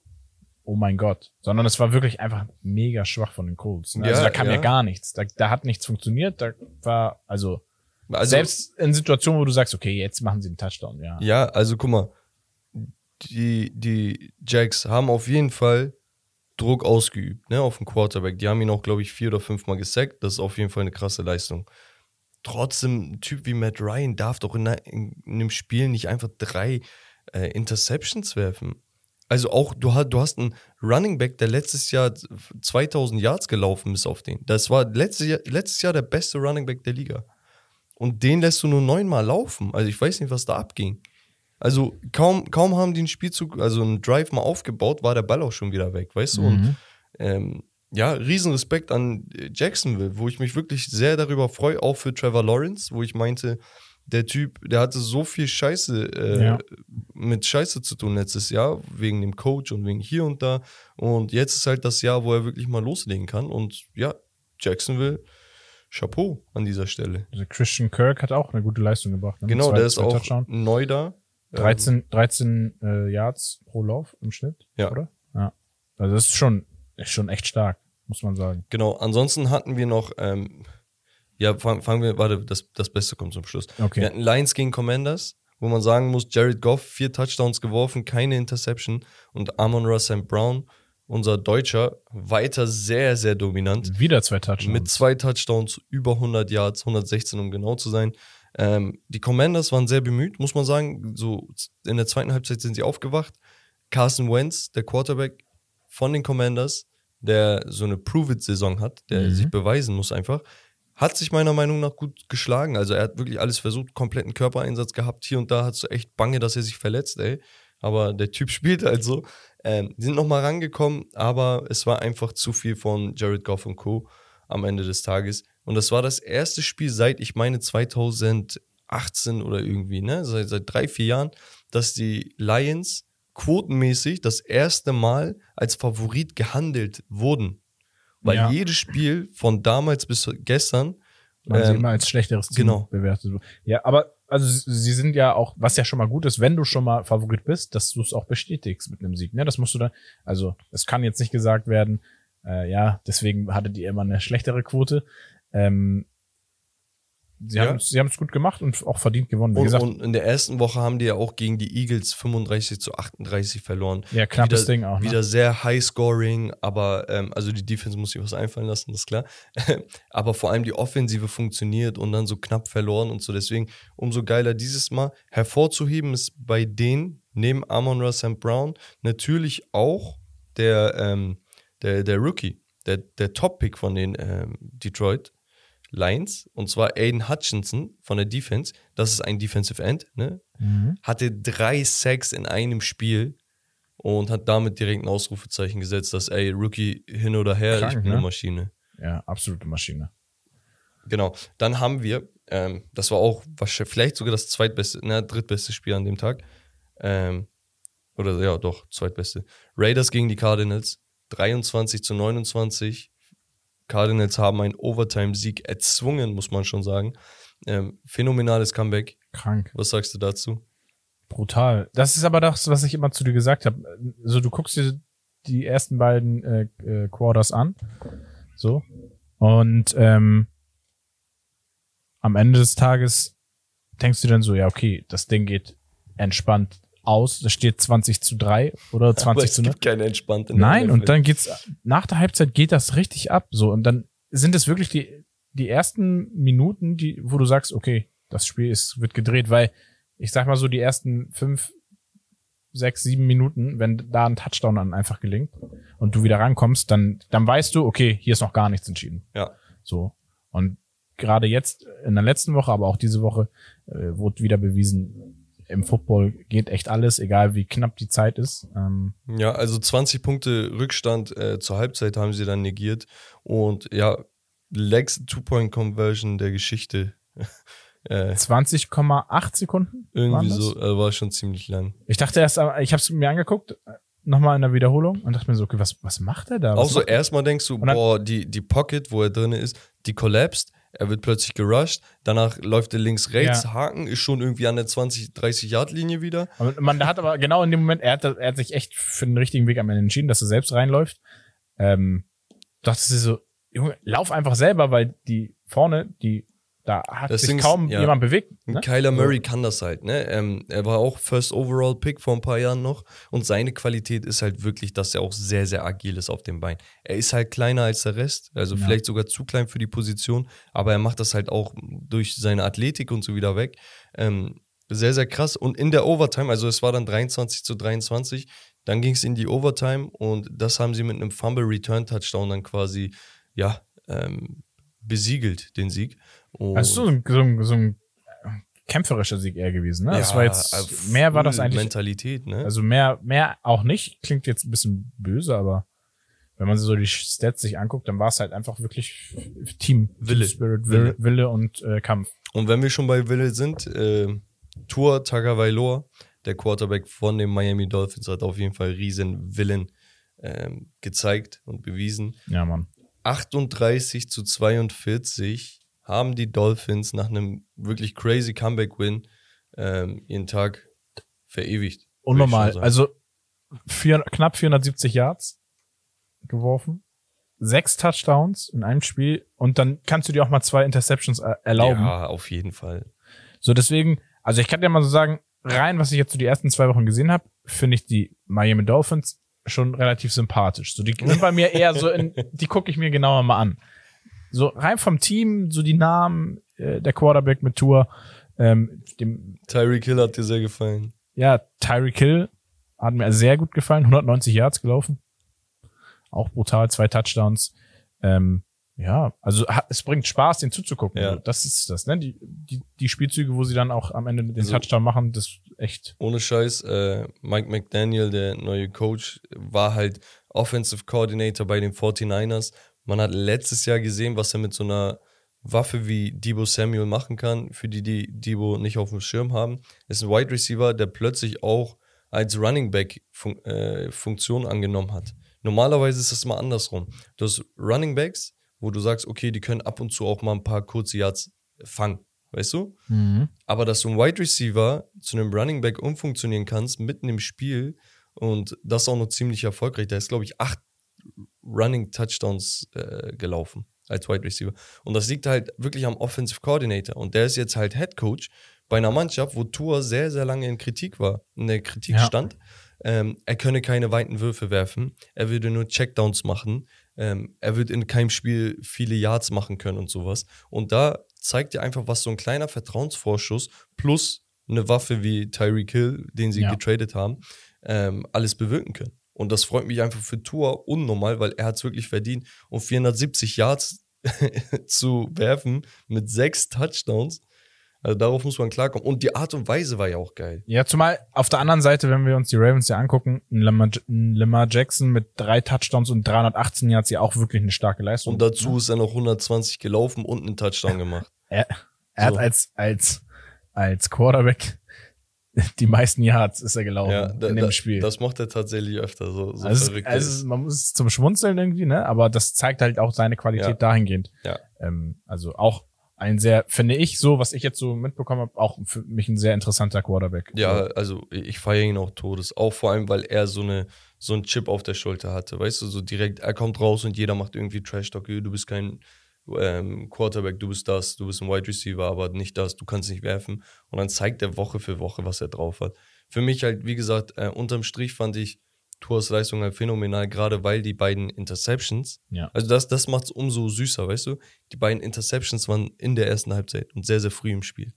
oh mein Gott, sondern es war wirklich einfach mega schwach von den Colts. ne? Also Ja, da kam ja, ja. gar nichts. Da, da hat nichts funktioniert. Da war also, Also, selbst in Situationen, wo du sagst, okay, jetzt machen sie einen Touchdown, ja. Ja, also guck mal, die, die Jacks haben auf jeden Fall Druck ausgeübt, ne, auf den Quarterback. Die haben ihn auch, glaube ich, vier oder fünfmal gesackt. Das ist auf jeden Fall eine krasse Leistung. Trotzdem, ein Typ wie Matt Ryan darf doch in, in einem Spiel nicht einfach drei äh, Interceptions werfen. Also auch, du, hast- du hast einen Running Back, der letztes Jahr 2000 Yards gelaufen ist auf den. Das war letztes Jahr, letztes Jahr der beste Running Back der Liga. Und den lässt du nur neunmal laufen. Also ich weiß nicht, was da abging. Also kaum, kaum haben die einen Spielzug, also einen Drive mal aufgebaut, war der Ball auch schon wieder weg, weißt du? Und Mhm. ähm, ja, Riesenrespekt an äh, Jacksonville, wo ich mich wirklich sehr darüber freue, auch für Trevor Lawrence, wo ich meinte, der Typ, der hatte so viel Scheiße äh, Ja. mit Scheiße zu tun letztes Jahr, wegen dem Coach und wegen hier und da. Und jetzt ist halt das Jahr, wo er wirklich mal loslegen kann. Und ja, Jacksonville Chapeau an dieser Stelle. Also Christian Kirk hat auch eine gute Leistung gebracht. Ne? Genau, zwei- der ist auch Touchdown. neu da. Ähm, 13, 13 äh, Yards pro Lauf im Schnitt, Ja. oder? Ja. Also das ist schon, ist schon echt stark, muss man sagen. Genau, ansonsten hatten wir noch, ähm, ja, fangen fangen wir, warte, das, das Beste kommt zum Schluss. Okay. Wir hatten Lions gegen Commanders, wo man sagen muss, Jared Goff, vier Touchdowns geworfen, keine Interception und Amon Russell Brown, unser Deutscher, weiter sehr, sehr dominant. Wieder zwei Touchdowns. Mit zwei Touchdowns, über 100 Yards, 116 um genau zu sein. Ähm, die Commanders waren sehr bemüht, muss man sagen. So in der zweiten Halbzeit sind sie aufgewacht. Carson Wentz, der Quarterback von den Commanders, der so eine Prove-It-Saison hat, der Mhm. sich beweisen muss einfach, hat sich meiner Meinung nach gut geschlagen. Also er hat wirklich alles versucht, kompletten Körpereinsatz gehabt. Hier und da hat du echt Bange, dass er sich verletzt, ey. Aber der Typ <laughs> spielt halt so. Ähm, die sind nochmal rangekommen, aber es war einfach zu viel von Jared Goff und Co. am Ende des Tages. Und das war das erste Spiel seit, ich meine, 2018 oder irgendwie, ne? Seit, seit drei, vier Jahren, dass die Lions quotenmäßig das erste Mal als Favorit gehandelt wurden. Weil Ja. jedes Spiel von damals bis gestern man sie ähm, immer als schlechteres Team genau. bewertet. Ja, aber also sie sind ja auch, was ja schon mal gut ist, wenn du schon mal Favorit bist, dass du es auch bestätigst mit einem Sieg. Ne? Das musst du dann, also es kann jetzt nicht gesagt werden, äh, ja, deswegen hattet ihr immer eine schlechtere Quote. Ähm, sie Ja. haben es gut gemacht und auch verdient gewonnen. Wie Und, gesagt, und in der ersten Woche haben die ja auch gegen die Eagles 35 zu 38 verloren. ja, knappes wieder, Ding auch. Ne? Wieder sehr high scoring, aber ähm, also die Defense muss sich was einfallen lassen, das ist klar. <laughs> aber vor allem die Offensive funktioniert und dann so knapp verloren und so. Deswegen umso geiler dieses Mal. Hervorzuheben ist bei denen, neben Amon Russell Brown, natürlich auch der, ähm, der, der Rookie, der, der Top-Pick von den ähm, Detroit Lions, und zwar Aiden Hutchinson von der Defense. Das ist ein Defensive End, ne? Mhm. hatte drei Sacks in einem Spiel und hat damit direkt ein Ausrufezeichen gesetzt, dass, ey, Rookie hin oder her, Krank, ich bin ne? eine Maschine. Ja, absolute Maschine. Genau. Dann haben wir, ähm, das war auch wahrscheinlich, vielleicht sogar das zweitbeste, na, drittbeste Spiel an dem Tag. Ähm, oder ja, doch, zweitbeste. Raiders gegen die Cardinals, 23 zu 29. Cardinals haben einen Overtime-Sieg erzwungen, muss man schon sagen. Ähm, phänomenales Comeback. Krank. Was sagst du dazu? Brutal. Das ist aber das, was ich immer zu dir gesagt habe. Also du guckst dir die ersten beiden äh, äh, Quarters an. So. Und ähm, am Ende des Tages denkst du dann so, ja, okay, das Ding geht entspannt aus. Das steht 20 zu 3 oder 20 Aber es zu 0. gibt keine entspannte Nein, und dann geht's nach der Halbzeit geht das richtig ab. So, und dann sind es wirklich die, die ersten Minuten, die, wo du sagst, okay, das Spiel ist, wird gedreht, weil ich sag mal so, die ersten fünf, sechs, sieben Minuten, wenn da ein Touchdown dann einfach gelingt und du wieder rankommst, dann, dann weißt du, okay, hier ist noch gar nichts entschieden. Ja. So. Und gerade jetzt, in der letzten Woche, aber auch diese Woche, äh, wurde wieder bewiesen, im Football geht echt alles, egal wie knapp die Zeit ist. Ähm, Ja, also 20 Punkte Rückstand äh, zur Halbzeit haben sie dann negiert. Und ja, längste Two-Point-Conversion der Geschichte. <laughs> äh, 20,8 Sekunden? irgendwie so, äh, war schon ziemlich lang. Ich dachte erst, aber ich habe es mir angeguckt, nochmal in der Wiederholung und dachte mir so, okay, was, was macht er da? Was Auch so er? erstmal denkst du, boah, die, die Pocket, wo er drin ist, die collapsed. Er wird plötzlich gerusht. Danach läuft er links, rechts. Ja. Haken ist schon irgendwie an der 20, 30 Yard Linie wieder. Aber man hat aber genau in dem Moment, er hat, er hat sich echt für den richtigen Weg am Ende entschieden, dass er selbst reinläuft. Ähm, dachte sie so, Junge, lauf einfach selber, weil die vorne, die, da hat Das sich kaum ja. jemand bewegt. Ne? Kyler Murray kann das halt, ne? Ähm, er war auch First Overall Pick vor ein paar Jahren noch. Und seine Qualität ist halt wirklich, dass er auch sehr, sehr agil ist auf dem Bein. Er ist halt kleiner als der Rest, also Ja. vielleicht sogar zu klein für die Position, aber er macht das halt auch durch seine Athletik und so wieder weg. Ähm, sehr, sehr krass. Und in der Overtime, also es war dann 23 zu 23, dann ging es in die Overtime und das haben sie mit einem Fumble Return Touchdown dann quasi, ja, ähm, besiegelt, den Sieg. Und Also so ein, so ein, so ein kämpferischer Sieg eher gewesen. Ne? das Ja, war jetzt, äh, mehr war das eigentlich Mentalität, ne? Also mehr, mehr auch nicht. Klingt jetzt ein bisschen böse, aber wenn man so die Stats sich anguckt, dann war es halt einfach wirklich Team. Wille. Spirit, Wille. Wille, Wille und äh, Kampf. Und wenn wir schon bei Wille sind, äh, Tour Tagovailoa, der Quarterback von den Miami Dolphins, hat auf jeden Fall riesen Willen ähm, gezeigt und bewiesen. Ja, Mann. 38 zu 42 haben die Dolphins nach einem wirklich crazy Comeback-Win ähm, ihren Tag verewigt. Unnormal. Also vier, knapp 470 Yards geworfen. Sechs Touchdowns in einem Spiel. Und dann kannst du dir auch mal zwei Interceptions er- erlauben. Ja, auf jeden Fall. So, deswegen, also ich kann dir mal so sagen, rein, was ich jetzt so die ersten zwei Wochen gesehen habe, finde ich die Miami Dolphins schon relativ sympathisch. So, die sind bei mir eher so in, <laughs> die gucke ich mir genauer mal an. So rein vom Team, so die Namen, äh, der Quarterback mit Tour, ähm, dem, Tyreek Hill hat dir sehr gefallen. ja, Tyreek Hill hat mir sehr gut gefallen, 190 Yards gelaufen. Auch brutal, zwei Touchdowns. Ähm, ja, also es bringt Spaß, den zuzugucken. Ja. Das ist das, ne? Die, die, die Spielzüge, wo sie dann auch am Ende den Also- Touchdown machen, das ist echt. Ohne Scheiß, äh, Mike McDaniel, der neue Coach, war halt Offensive Coordinator bei den 49ers. Man hat letztes Jahr gesehen, was er mit so einer Waffe wie Debo Samuel machen kann, für die, die Debo nicht auf dem Schirm haben. Ist ein Wide Receiver, der plötzlich auch als Running Back fun äh, Funktion angenommen hat. Normalerweise ist das mal andersrum. Du hast Running Backs, wo du sagst, okay, die können ab und zu auch mal ein paar kurze Yards fangen. Weißt du? Aber dass du einen Wide Receiver zu einem Running Back umfunktionieren kannst, mitten im Spiel und das auch noch ziemlich erfolgreich. Der ist, glaube ich, acht Running Touchdowns äh, gelaufen als Wide Receiver. Und das liegt halt wirklich am Offensive Coordinator. Und der ist jetzt halt Head Coach bei einer Mannschaft, wo Tour sehr, sehr lange in Kritik war, in der Kritik Ja. stand. Ähm, er könne keine weiten Würfe werfen, er würde nur Checkdowns machen, ähm, er wird in keinem Spiel viele Yards machen können und sowas. Und da zeigt dir einfach, was so ein kleiner Vertrauensvorschuss plus eine Waffe wie Tyreek Hill, den sie Ja. getradet haben, ähm, alles bewirken können. Und das freut mich einfach für Tour unnormal, weil er hat es wirklich verdient. Und 470 Yards <laughs> zu werfen mit sechs Touchdowns, also darauf muss man klarkommen. Und die Art und Weise war ja auch geil. Ja, zumal auf der anderen Seite, wenn wir uns die Ravens ja angucken, ein Lamar, Lamar Jackson mit drei Touchdowns und 318 Yards ja auch wirklich eine starke Leistung. Und dazu ist er noch 120 gelaufen und einen Touchdown gemacht. Er, er hat So. als, als, als Quarterback <laughs> die meisten Yards ist er gelaufen Ja, da, in dem da, Spiel. das macht er tatsächlich öfter, so, so also, verrückt. er also ist. man muss es zum Schmunzeln irgendwie, ne? Aber das zeigt halt auch seine Qualität Ja. dahingehend. Ja. Ähm, also auch ein sehr, finde ich, so, was ich jetzt so mitbekommen habe, auch für mich ein sehr interessanter Quarterback. Ja, So. also ich feiere ihn auch todes. Auch vor allem, weil er so eine so einen Chip auf der Schulter hatte. Weißt du, so direkt, er kommt raus und jeder macht irgendwie Trash-Talk. "Ey, Du bist kein ähm, Quarterback, du bist das, du bist ein Wide Receiver, aber nicht das, du kannst nicht werfen. Und dann zeigt er Woche für Woche, was er drauf hat. Für mich halt, wie gesagt, äh, unterm Strich fand ich Tours Leistung halt phänomenal, gerade weil die beiden Interceptions, Ja. also das, das macht es umso süßer, weißt du? Die beiden Interceptions waren in der ersten Halbzeit und sehr, sehr früh im Spiel.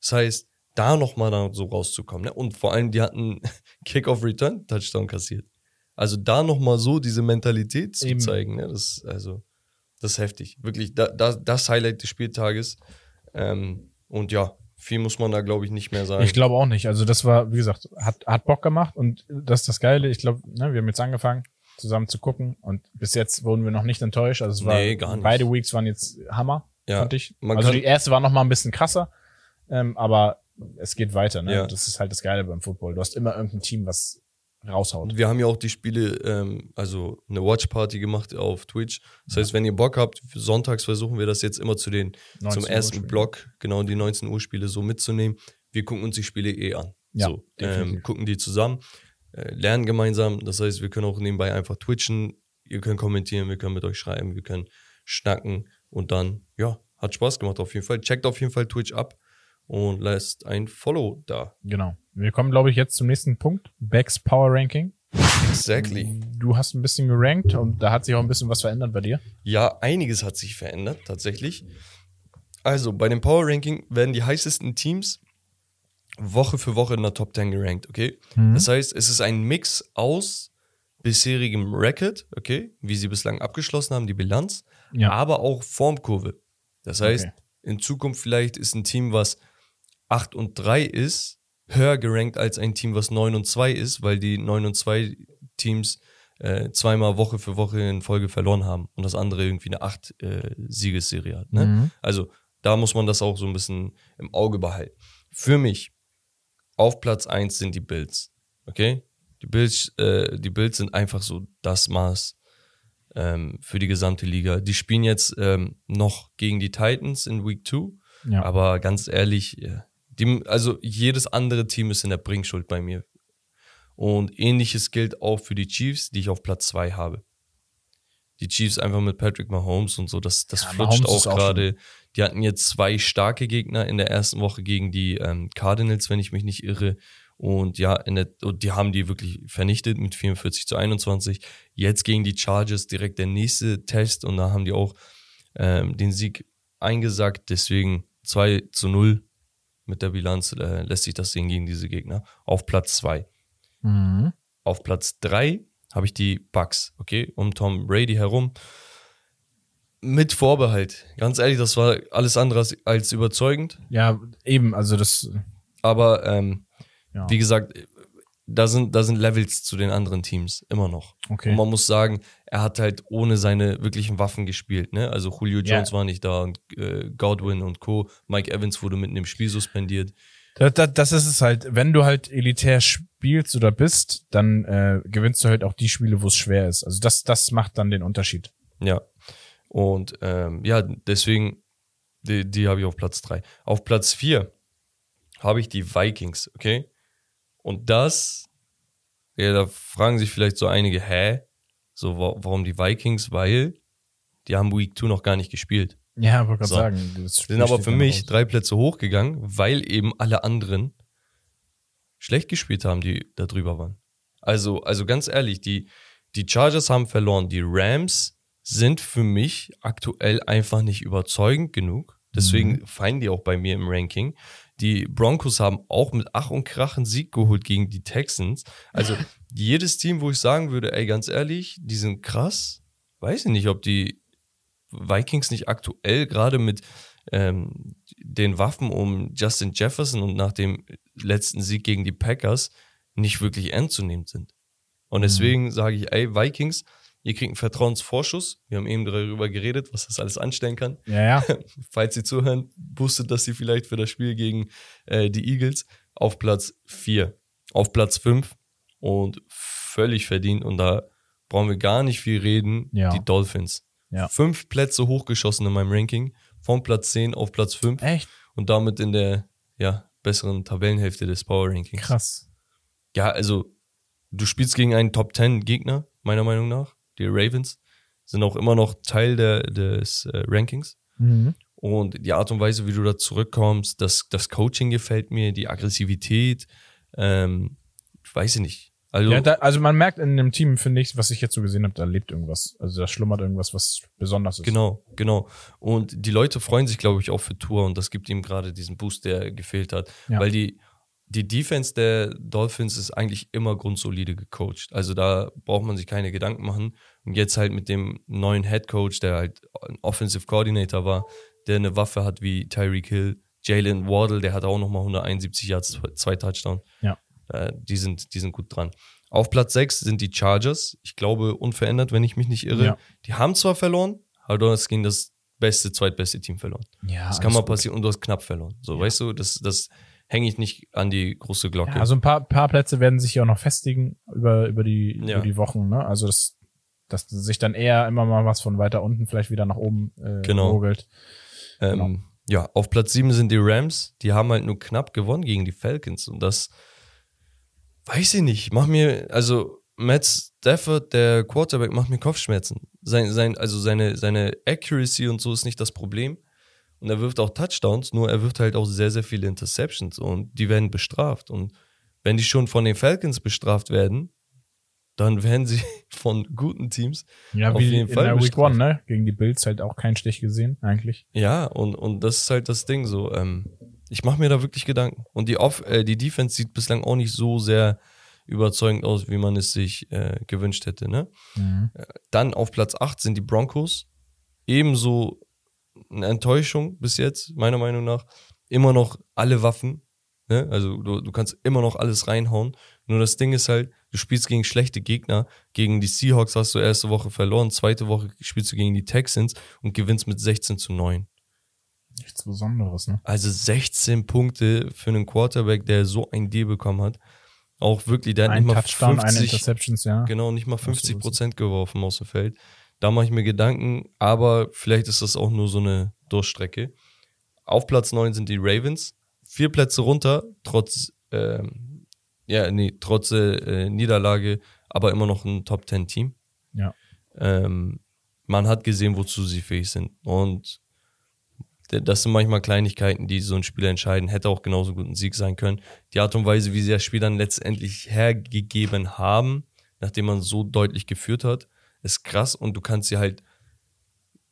Das heißt, da nochmal da so rauszukommen. Ne? Und vor allem, die hatten <laughs> Kick-Off-Return-Touchdown kassiert. Also da nochmal so diese Mentalität zu Eben. zeigen, ne? das, ist- also, das ist heftig. Wirklich, da, da, das Highlight des Spieltages. Ähm, und ja, viel muss man da, glaube ich, nicht mehr sagen. Ich glaube auch nicht. Also das war, wie gesagt, hat, hat Bock gemacht und das ist das Geile. Ich glaube, ne, wir haben jetzt angefangen, zusammen zu gucken und bis jetzt wurden wir noch nicht enttäuscht. Also es war, Nee, gar nicht. beide Weeks waren jetzt Hammer, Ja, fand ich. Also die erste war noch mal ein bisschen krasser, ähm, aber es geht weiter. Ne? Ja. Das ist halt das Geile beim Football. Du hast immer irgendein Team, was raushaut. Wir haben ja auch die Spiele, ähm, also eine Watch-Party gemacht auf Twitch. Das heißt, wenn ihr Bock habt, sonntags versuchen wir das jetzt immer zu den, 19 zum ersten. Block, genau die 19 Uhr Spiele so mitzunehmen. Wir gucken uns die Spiele eh an. Ja, so, ähm, gucken die zusammen, äh, lernen gemeinsam. Das heißt, wir können auch nebenbei einfach twitchen. Ihr könnt kommentieren, wir können mit euch schreiben, wir können schnacken und dann, ja, hat Spaß gemacht auf jeden Fall. Checkt auf jeden Fall Twitch ab und lasst ein Follow da. Genau. Wir kommen, glaube ich, jetzt zum nächsten Punkt. Becks Power Ranking. Exactly. Du hast ein bisschen gerankt und da hat sich auch ein bisschen was verändert bei dir. Ja, einiges hat sich verändert, tatsächlich. Also, bei dem Power Ranking werden die heißesten Teams Woche für Woche in der Top 10 gerankt, okay? Das heißt, es ist ein Mix aus bisherigem Record, okay, wie sie bislang abgeschlossen haben, die Bilanz, Ja. aber auch Formkurve. Das heißt, Okay. in Zukunft vielleicht ist ein Team, was 8 und 3 ist, höher gerankt als ein Team, was 9 und 2 ist, weil die 9 und 2 Teams äh, zweimal Woche für Woche in Folge verloren haben und das andere irgendwie eine 8 äh, Siegesserie hat. Ne? Mhm. Also da muss man das auch so ein bisschen im Auge behalten. Für mich auf Platz 1 sind die Bills. Okay? Die Bills, äh, die Bills sind einfach so das Maß ähm, für die gesamte Liga. Die spielen jetzt ähm, noch gegen die Titans in Week 2, Ja. aber ganz ehrlich, ja, die, also jedes andere Team ist in der Bringschuld bei mir. Und ähnliches gilt auch für die Chiefs, die ich auf Platz 2 habe. Die Chiefs einfach mit Patrick Mahomes und so, das, das Ja, flutscht Mahomes auch gerade. Die hatten jetzt zwei starke Gegner in der ersten Woche gegen die ähm, Cardinals, wenn ich mich nicht irre. Und ja, der, und die haben die wirklich vernichtet mit 44 zu 21. Jetzt gegen die Chargers direkt der nächste Test und da haben die auch ähm, den Sieg eingesackt. Deswegen 2 zu 0 mit der Bilanz äh, lässt sich das sehen gegen diese Gegner. Auf Platz 2. Mhm. Auf Platz 3 habe ich die Bucks, okay, um Tom Brady herum. Mit Vorbehalt. Ganz ehrlich, das war alles andere als, als überzeugend. Ja, eben, also das, Aber ähm, ja. wie gesagt, da sind, da sind Levels zu den anderen Teams immer noch. Okay. Und man muss sagen, er hat halt ohne seine wirklichen Waffen gespielt. Ne? Also Julio. Jones war nicht da und äh, Godwin und Co. Mike Evans wurde mitten im Spiel suspendiert. Das, das, das ist es halt, wenn du halt elitär spielst oder bist, dann äh, gewinnst du halt auch die Spiele, wo es schwer ist. Also das, das macht dann den Unterschied. Ja. Und ähm, ja, deswegen, die, die habe ich auf Platz 3. Auf Platz 4 habe ich die Vikings, okay? Und das, ja, da fragen sich vielleicht so einige, hä? So, wa warum die Vikings? Weil die haben Week 2 noch gar nicht gespielt. Ja, wollte gerade So. sagen. das Sind aber für mich raus. drei Plätze hochgegangen, weil eben alle anderen schlecht gespielt haben, die da drüber waren. Also, also ganz ehrlich, die, die Chargers haben verloren. Die Rams sind für mich aktuell einfach nicht überzeugend genug. Deswegen fallen die auch bei mir im Ranking. Die Broncos haben auch mit Ach und Krach einen Sieg geholt gegen die Texans. Also <laughs> jedes Team, wo ich sagen würde, ey, ganz ehrlich, die sind krass. Weiß ich nicht, ob die Vikings nicht aktuell gerade mit ähm, den Waffen um Justin Jefferson und nach dem letzten Sieg gegen die Packers nicht wirklich ernstzunehmend sind. Und deswegen sage ich, ey, Vikings, ihr kriegt einen Vertrauensvorschuss. Wir haben eben darüber geredet, was das alles anstellen kann. Ja, ja. <laughs> Falls Sie zuhören, wusstet, dass Sie vielleicht für das Spiel gegen äh, die Eagles auf Platz 4, auf Platz 5 und völlig verdient. Und da brauchen wir gar nicht viel reden. Ja. Die Dolphins. Ja. Fünf Plätze hochgeschossen in meinem Ranking. Von Platz 10 auf Platz 5 Echt und damit in der ja, besseren Tabellenhälfte des Power Rankings. krass. Ja, also du spielst gegen einen Top 10 Gegner, meiner Meinung nach. Die Ravens sind auch immer noch Teil der, des äh, Rankings. Mhm. Und die Art und Weise, wie du da zurückkommst, das, das Coaching gefällt mir, die Aggressivität, ähm, weiß ich nicht. Also, Ja, da, also man merkt in dem Team, finde ich, was ich jetzt so gesehen habe, da lebt irgendwas. Also da schlummert irgendwas, was besonders ist. genau, genau. Und die Leute freuen sich, glaube ich, auch für Tour und das gibt ihm gerade diesen Boost, der gefehlt hat. Ja. Weil die, die Defense der Dolphins ist eigentlich immer grundsolide gecoacht. Also da braucht man sich keine Gedanken machen. Und jetzt halt mit dem neuen Head Coach, der halt ein Offensive Coordinator war, der eine Waffe hat wie Tyreek Hill, Jalen Wardle, der hat auch nochmal 171 Yards, zwei Touchdowns. Ja. Äh, die, sind, die sind gut dran. Auf Platz 6 sind die Chargers. Ich glaube, unverändert, wenn ich mich nicht irre. Ja. Die haben zwar verloren, aber du hast gegen das beste, zweitbeste Team verloren. Ja, Das kann mal passieren und du hast knapp verloren. So, weißt du, das, das hänge ich nicht an die große Glocke. Ja, also ein paar, paar Plätze werden sich ja auch noch festigen über, über, die, Ja. über die Wochen. Ne? Also das, dass sich dann eher immer mal was von weiter unten vielleicht wieder nach oben äh, Genau. ruckelt. ähm, genau. Ja, auf Platz 7 sind die Rams. Die haben halt nur knapp gewonnen gegen die Falcons und das weiß ich nicht. Mach mir, also Matt Stafford, der Quarterback, macht mir Kopfschmerzen. Sein, sein, also seine, seine Accuracy und so ist nicht das Problem. Und er wirft auch Touchdowns, nur er wirft halt auch sehr, sehr viele Interceptions und die werden bestraft. Und wenn die schon von den Falcons bestraft werden, dann werden sie <laughs> von guten Teams Ja, Auf wie jeden in Fall der Week. One, ne? Gegen die Bills halt auch keinen Stich gesehen, eigentlich. Ja, und, und das ist halt das Ding so. Ähm, ich mache mir da wirklich Gedanken. Und die, Off äh, die Defense sieht bislang auch nicht so sehr überzeugend aus, wie man es sich äh, gewünscht hätte. Ne? Mhm. Dann auf Platz 8 sind die Broncos. Ebenso eine Enttäuschung bis jetzt, meiner Meinung nach. Immer noch alle Waffen. Ne? Also du, du kannst immer noch alles reinhauen. Nur das Ding ist halt, du spielst gegen schlechte Gegner. Gegen die Seahawks hast du erste Woche verloren, zweite Woche spielst du gegen die Texans und gewinnst mit 16 zu 9. Nichts Besonderes, ne? Also 16 Punkte für einen Quarterback, der so ein D bekommen hat. Auch wirklich, der hat Ein nicht mal Touchdown, eine 50, Interceptions, ja. genau, nicht mal 50 Prozent geworfen aus dem Feld. Da mache ich mir Gedanken, aber vielleicht ist das auch nur so eine Durchstrecke. Auf Platz 9 sind die Ravens. Vier Plätze runter, trotz, ähm, ja, nee, trotz äh, Niederlage, aber immer noch ein Top 10 Team. Ja. Ähm, man hat gesehen, wozu sie fähig sind. Und das sind manchmal Kleinigkeiten, die so ein Spiel entscheiden. Hätte auch genauso gut ein Sieg sein können. Die Art und Weise, wie sie das Spiel dann letztendlich hergegeben haben, nachdem man so deutlich geführt hat, ist krass. Und du kannst sie halt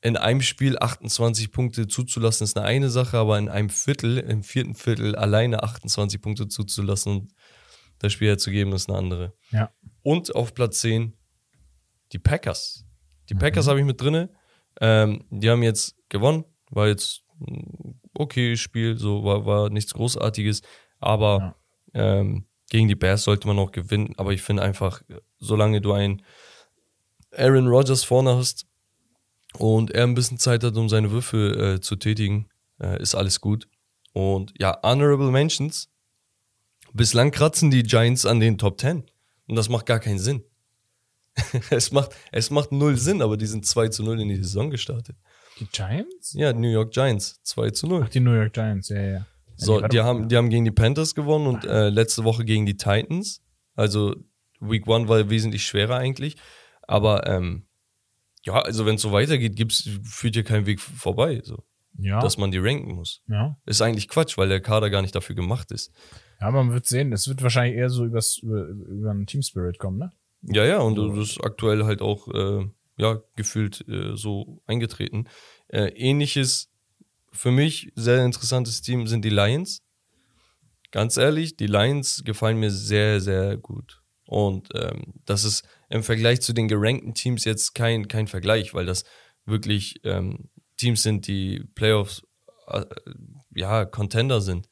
in einem Spiel 28 Punkte zuzulassen, ist eine eine Sache, aber in einem Viertel, im vierten Viertel alleine 28 Punkte zuzulassen und das Spiel herzugeben, ist eine andere. Ja. Und auf Platz 10 die Packers. Die Packers habe ich mit drinne. Ähm, die haben jetzt gewonnen. War jetzt ein okay Spiel, so war, war nichts Großartiges. Aber ähm, gegen die Bears sollte man auch gewinnen. Aber ich finde einfach, solange du einen Aaron Rodgers vorne hast und er ein bisschen Zeit hat, um seine Würfe äh, zu tätigen, äh, ist alles gut. Und ja, Honorable Mentions. Bislang kratzen die Giants an den Top 10. Und das macht gar keinen Sinn. <laughs> es, macht, es macht null Sinn, aber die sind 2 zu 0 in die Saison gestartet. Die Giants? Ja, New York Giants, 2 zu 0. Ach, die New York Giants, ja, ja. So, die haben, die haben gegen die Panthers gewonnen und äh, letzte Woche gegen die Titans. Also Week One war wesentlich schwerer eigentlich. Aber ähm, ja, also wenn es so weitergeht, gibt's, führt hier kein Weg vorbei, so, ja, dass man die ranken muss. ja. Ist eigentlich Quatsch, weil der Kader gar nicht dafür gemacht ist. Ja, man wird sehen. Es wird wahrscheinlich eher so übers, über, über einen Team Spirit kommen, ne? Ja, ja, und das ist aktuell halt auch äh, ja, gefühlt äh, so eingetreten. Äh, ähnliches, für mich sehr interessantes Team sind die Lions. Ganz ehrlich, die Lions gefallen mir sehr, sehr gut. Und ähm, das ist im Vergleich zu den gerankten Teams jetzt kein, kein Vergleich, weil das wirklich ähm, Teams sind, die Playoffs, äh, ja, Contender sind.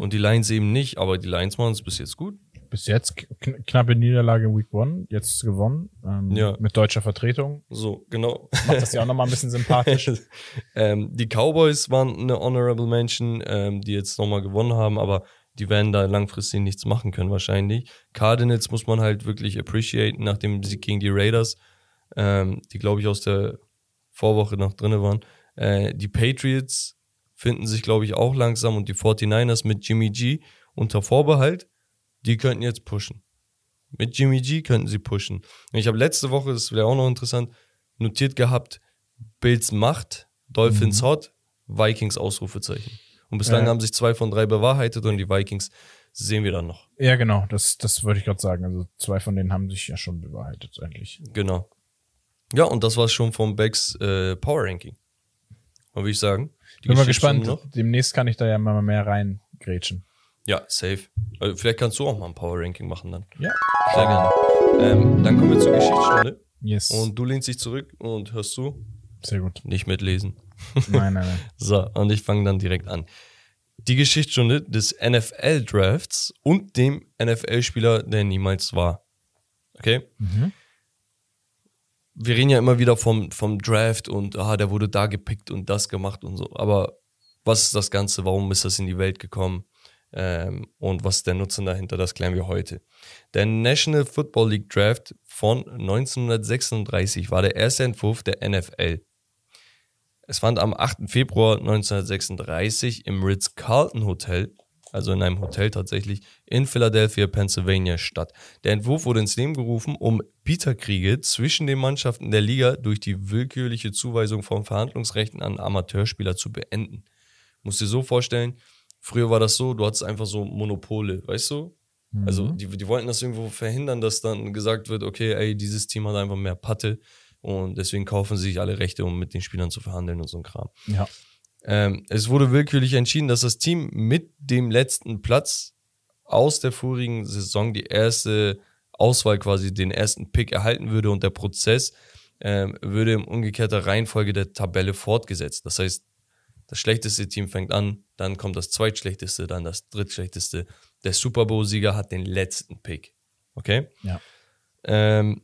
Und die Lions eben nicht, aber die Lions machen es bis jetzt gut. Bis jetzt kn knappe Niederlage in Week One, jetzt gewonnen. Ähm, Ja. Mit deutscher Vertretung. So, genau. Macht das ja auch nochmal ein bisschen sympathisch. <laughs> ähm, die Cowboys waren eine Honorable Mention, ähm, die jetzt nochmal gewonnen haben, aber die werden da langfristig nichts machen können wahrscheinlich. Cardinals muss man halt wirklich appreciaten nach dem Sieg gegen die Raiders, ähm, die glaube ich aus der Vorwoche noch drinne waren. Äh, die Patriots finden sich glaube ich auch langsam und die 49ers mit Jimmy G unter Vorbehalt, die könnten jetzt pushen. Mit Jimmy G könnten sie pushen. Ich habe letzte Woche, das wäre auch noch interessant, notiert gehabt, Bills Macht, Dolphins Hot, Vikings Ausrufezeichen. Und bislang Ja. haben sich zwei von drei bewahrheitet und die Vikings sehen wir dann noch. ja, genau. Das, das wollte ich gerade sagen. Also zwei von denen haben sich ja schon bewahrheitet eigentlich. Genau. Ja, und das war schon vom Becks äh, Power Ranking. Und würde ich sagen, die Bin mal gespannt. Demnächst kann ich da ja mal mehr reingrätschen. Ja, safe. Äh, vielleicht kannst du auch mal ein Power Ranking machen dann. Ja. Sehr gerne. Ähm, dann kommen wir zur Geschichtsstunde. Yes. Und du lehnst dich zurück und hörst zu. Sehr gut. Nicht mitlesen. Nein, nein, nein. <laughs> So, und ich fange dann direkt an. Die Geschichtsstunde des NFL-Drafts und dem NFL-Spieler, der niemals war. Okay? Mhm. Wir reden ja immer wieder vom, vom Draft und ah, der wurde da gepickt und das gemacht und so. Aber was ist das Ganze? Warum ist das in die Welt gekommen? Ähm, und was ist der Nutzen dahinter? Das klären wir heute. Der National Football League Draft von 1936 war der erste Entwurf der NFL. Es fand am 8. Februar 1936 im Ritz-Carlton Hotel, also in einem Hotel tatsächlich, in Philadelphia, Pennsylvania statt. Der Entwurf wurde ins Leben gerufen, um Bieterkriege zwischen den Mannschaften der Liga durch die willkürliche Zuweisung von Verhandlungsrechten an Amateurspieler zu beenden. Musst dir so vorstellen, früher war das so, du hattest einfach so Monopole, weißt du? Also die, die wollten das irgendwo verhindern, dass dann gesagt wird, okay, ey, dieses Team hat einfach mehr Patte und deswegen kaufen sie sich alle Rechte, um mit den Spielern zu verhandeln und so ein Kram. Ja. Ähm, es wurde willkürlich entschieden, dass das Team mit dem letzten Platz aus der vorigen Saison die erste Auswahl quasi den ersten Pick erhalten würde und der Prozess ähm, würde in umgekehrter Reihenfolge der Tabelle fortgesetzt. Das heißt, das schlechteste Team fängt an, dann kommt das zweitschlechteste, dann das drittschlechteste. Der Super Bowl-Sieger hat den letzten Pick. Okay? Ja. Ähm,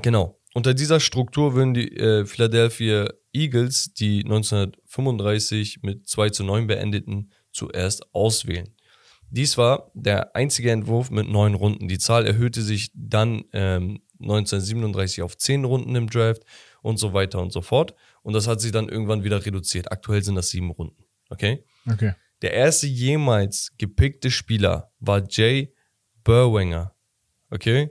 genau. Unter dieser Struktur würden die äh, Philadelphia Eagles, die 1935 mit 2 zu 9 beendeten, zuerst auswählen. Dies war der einzige Entwurf mit neun Runden. Die Zahl erhöhte sich dann ähm, 1937 auf zehn Runden im Draft und so weiter und so fort. Und das hat sich dann irgendwann wieder reduziert. Aktuell sind das sieben Runden. Okay? Okay. Der erste jemals gepickte Spieler war Jay Burwanger. Okay?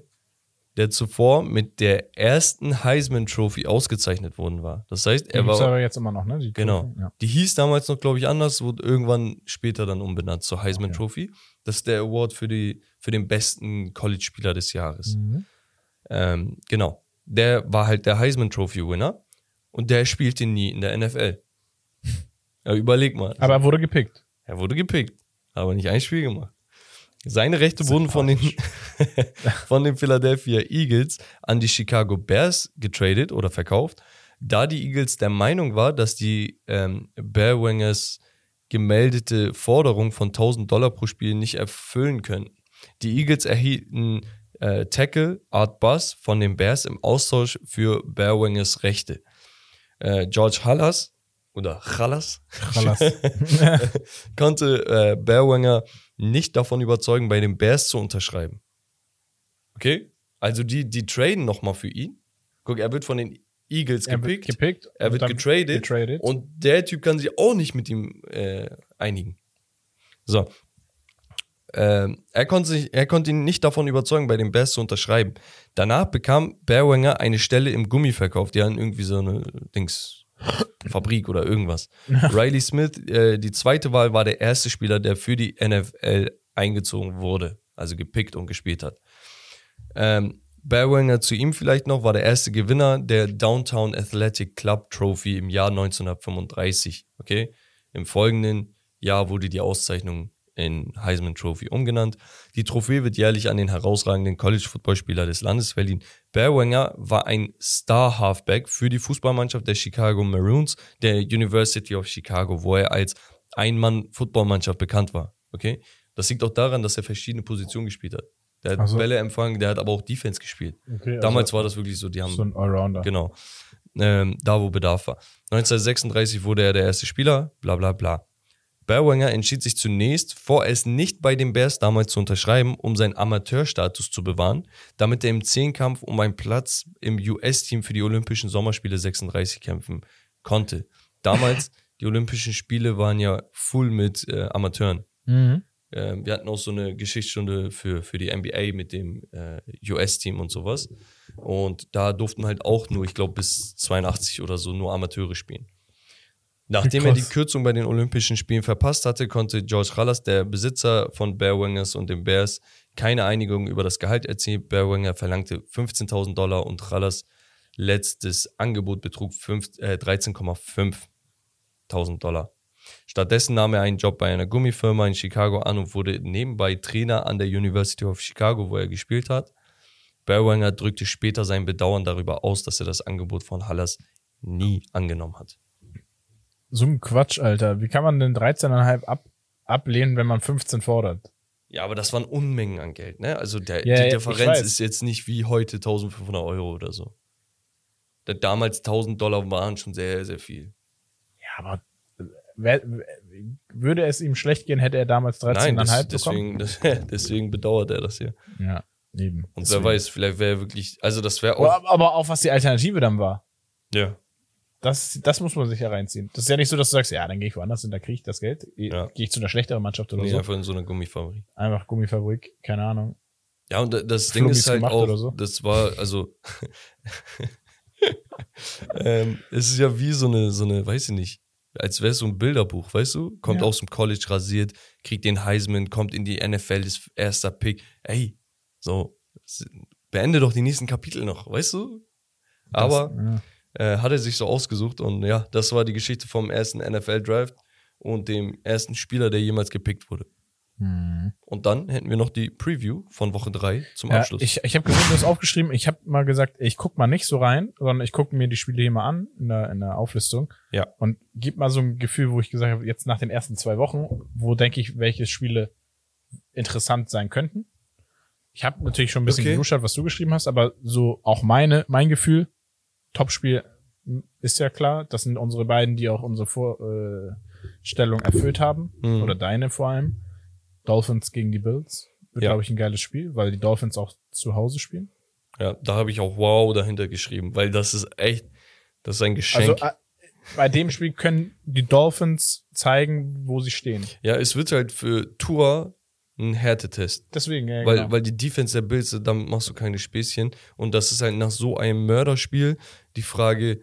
Der zuvor mit der ersten Heisman Trophy ausgezeichnet worden war. Das heißt, Er war war. aber jetzt immer noch, ne? Die Genau. Trophy, Ja. Die hieß damals noch, glaube ich, anders, wurde irgendwann später dann umbenannt zur Heisman Okay. Trophy. Das ist der Award für, die, für den besten College-Spieler des Jahres. Mhm. Ähm, genau. Der war halt der Heisman Trophy-Winner und der spielte nie in der NFL. <laughs> Ja, überleg mal. Aber er wurde gepickt. Er wurde gepickt, aber nicht ein Spiel gemacht. Seine Rechte wurden von den, <laughs> von den Philadelphia Eagles an die Chicago Bears getradet oder verkauft, da die Eagles der Meinung war, dass die ähm, Bearwingers gemeldete Forderung von 1000 Dollar pro Spiel nicht erfüllen können. Die Eagles erhielten äh, Tackle Art Bus von den Bears im Austausch für Bearwingers Rechte. Äh, George Hallas oder Hallas Chalas. <laughs> konnte äh, Bearwanger nicht davon überzeugen, bei den Bears zu unterschreiben. Okay? Also die, die traden nochmal für ihn. Guck, er wird von den Eagles er wird gepickt. gepickt. er wird getradet, getradet. Und der Typ kann sich auch nicht mit ihm äh, einigen. So. Ähm, er, konnte sich, er konnte ihn nicht davon überzeugen, bei den Bears zu unterschreiben. Danach bekam Bearwanger eine Stelle im Gummiverkauf. Die hatten irgendwie so eine Dings, Fabrik oder irgendwas. <laughs> Riley Smith, äh, die zweite Wahl, war der erste Spieler, der für die NFL eingezogen wurde. Also gepickt und gespielt hat. Ähm, Bearwanger zu ihm vielleicht noch, war der erste Gewinner der Downtown Athletic Club Trophy im Jahr 1935. Okay? Im folgenden Jahr wurde die Auszeichnung in Heisman Trophy umgenannt. Die Trophäe wird jährlich an den herausragenden College-Footballspieler des Landes verliehen. Bearwanger war ein Star-Halfback für die Fußballmannschaft der Chicago Maroons der University of Chicago, wo er als Ein-Mann-Footballmannschaft bekannt war. Okay? Das liegt auch daran, dass er verschiedene Positionen gespielt hat. Der hat Ach so. Bälle empfangen, der hat aber auch Defense gespielt. Okay, also Damals war das wirklich so, die haben so ein Allrounder. Genau. Ähm, da, wo Bedarf war. 1936 wurde er der erste Spieler, bla bla bla. Bearwanger entschied sich zunächst, vorerst nicht bei den Bears damals zu unterschreiben, um seinen Amateurstatus zu bewahren, damit er im Zehnkampf um einen Platz im US-Team für die Olympischen Sommerspiele 36 kämpfen konnte. Damals, <laughs> die Olympischen Spiele waren ja full mit äh, Amateuren. Mhm. Ähm, wir hatten auch so eine Geschichtsstunde für, für die NBA mit dem äh, US-Team und sowas. Und da durften halt auch nur, ich glaube, bis 82 oder so nur Amateure spielen. Nachdem er die Krass. Kürzung bei den Olympischen Spielen verpasst hatte, konnte George Hallas, der Besitzer von Bearwingers und den Bears, keine Einigung über das Gehalt erzielen. Bearwinger verlangte 15.000 Dollar und Hallas letztes Angebot betrug äh, 13,5.000 Dollar. Stattdessen nahm er einen Job bei einer Gummifirma in Chicago an und wurde nebenbei Trainer an der University of Chicago, wo er gespielt hat. Bearwanger drückte später sein Bedauern darüber aus, dass er das Angebot von Hallas nie angenommen hat. So ein Quatsch, Alter. Wie kann man denn 13,5 ab, ablehnen, wenn man 15 fordert? Ja, aber das waren Unmengen an Geld, ne? Also der, Ja, die Differenz ist jetzt nicht wie heute 1500 Euro oder so. Da- Damals 1000 Dollar waren schon sehr, sehr viel. Ja, aber wer, wer- würde es ihm schlecht gehen, hätte er damals 13,5 Nein, das, bekommen? deswegen, <laughs> deswegen bedauert er das hier. Ja, eben. Und Deswegen. wer weiß, vielleicht wäre er wirklich, also das wäre auch. Aber, aber auch was die Alternative dann war. Ja. Das, das muss man sich ja reinziehen. Das ist ja nicht so, dass du sagst, ja, dann gehe ich woanders hin, da kriege ich das Geld. Ja. Gehe ich zu einer schlechteren Mannschaft oder Nee, so. einfach in so einer Gummifabrik. Einfach Gummifabrik, keine Ahnung. Ja, und da- das Ding Flummis ist halt auch, so? das war, also, <laughs> ähm, es ist ja wie so eine, so eine, weiß ich nicht, als wäre es so ein Bilderbuch, weißt du? Kommt Ja. aus dem College rasiert, kriegt den Heisman, kommt in die NFL, ist erster Pick. Ey, so, beende doch die nächsten Kapitel noch, weißt du? Aber Das, äh, hat er sich so ausgesucht und ja, das war die Geschichte vom ersten NFL-Draft und dem ersten Spieler, der jemals gepickt wurde. ja. Hm. Und dann hätten wir noch die Preview von Woche 3 zum Ja, Abschluss. ich ich habe gesehen, du hast aufgeschrieben, ich habe mal gesagt, ich guck mal nicht so rein, sondern ich gucke mir die Spiele hier mal an in der, in der Auflistung. Ja. Und gib mal so ein Gefühl, wo ich gesagt habe, jetzt nach den ersten zwei Wochen, wo denke ich, welche Spiele interessant sein könnten. Ich habe natürlich schon ein bisschen Okay. was du geschrieben hast, aber so auch meine, mein Gefühl, Topspiel ist ja klar. Das sind unsere beiden, die auch unsere Vorstellung erfüllt haben. Mhm. Oder deine vor allem. Dolphins gegen die Bills. Wird, Ja. glaube ich, ein geiles Spiel, weil die Dolphins auch zu Hause spielen. Ja, da habe ich auch wow dahinter geschrieben, weil das ist echt, Das ist ein Geschenk. Also äh, bei dem Spiel können die Dolphins zeigen, wo sie stehen. ja, es wird halt für Tour ein Härtetest. Deswegen, ja, Weil, genau. weil die Defense der Bills, damit machst du keine Späßchen. Und das ist halt nach so einem Mörderspiel die Frage,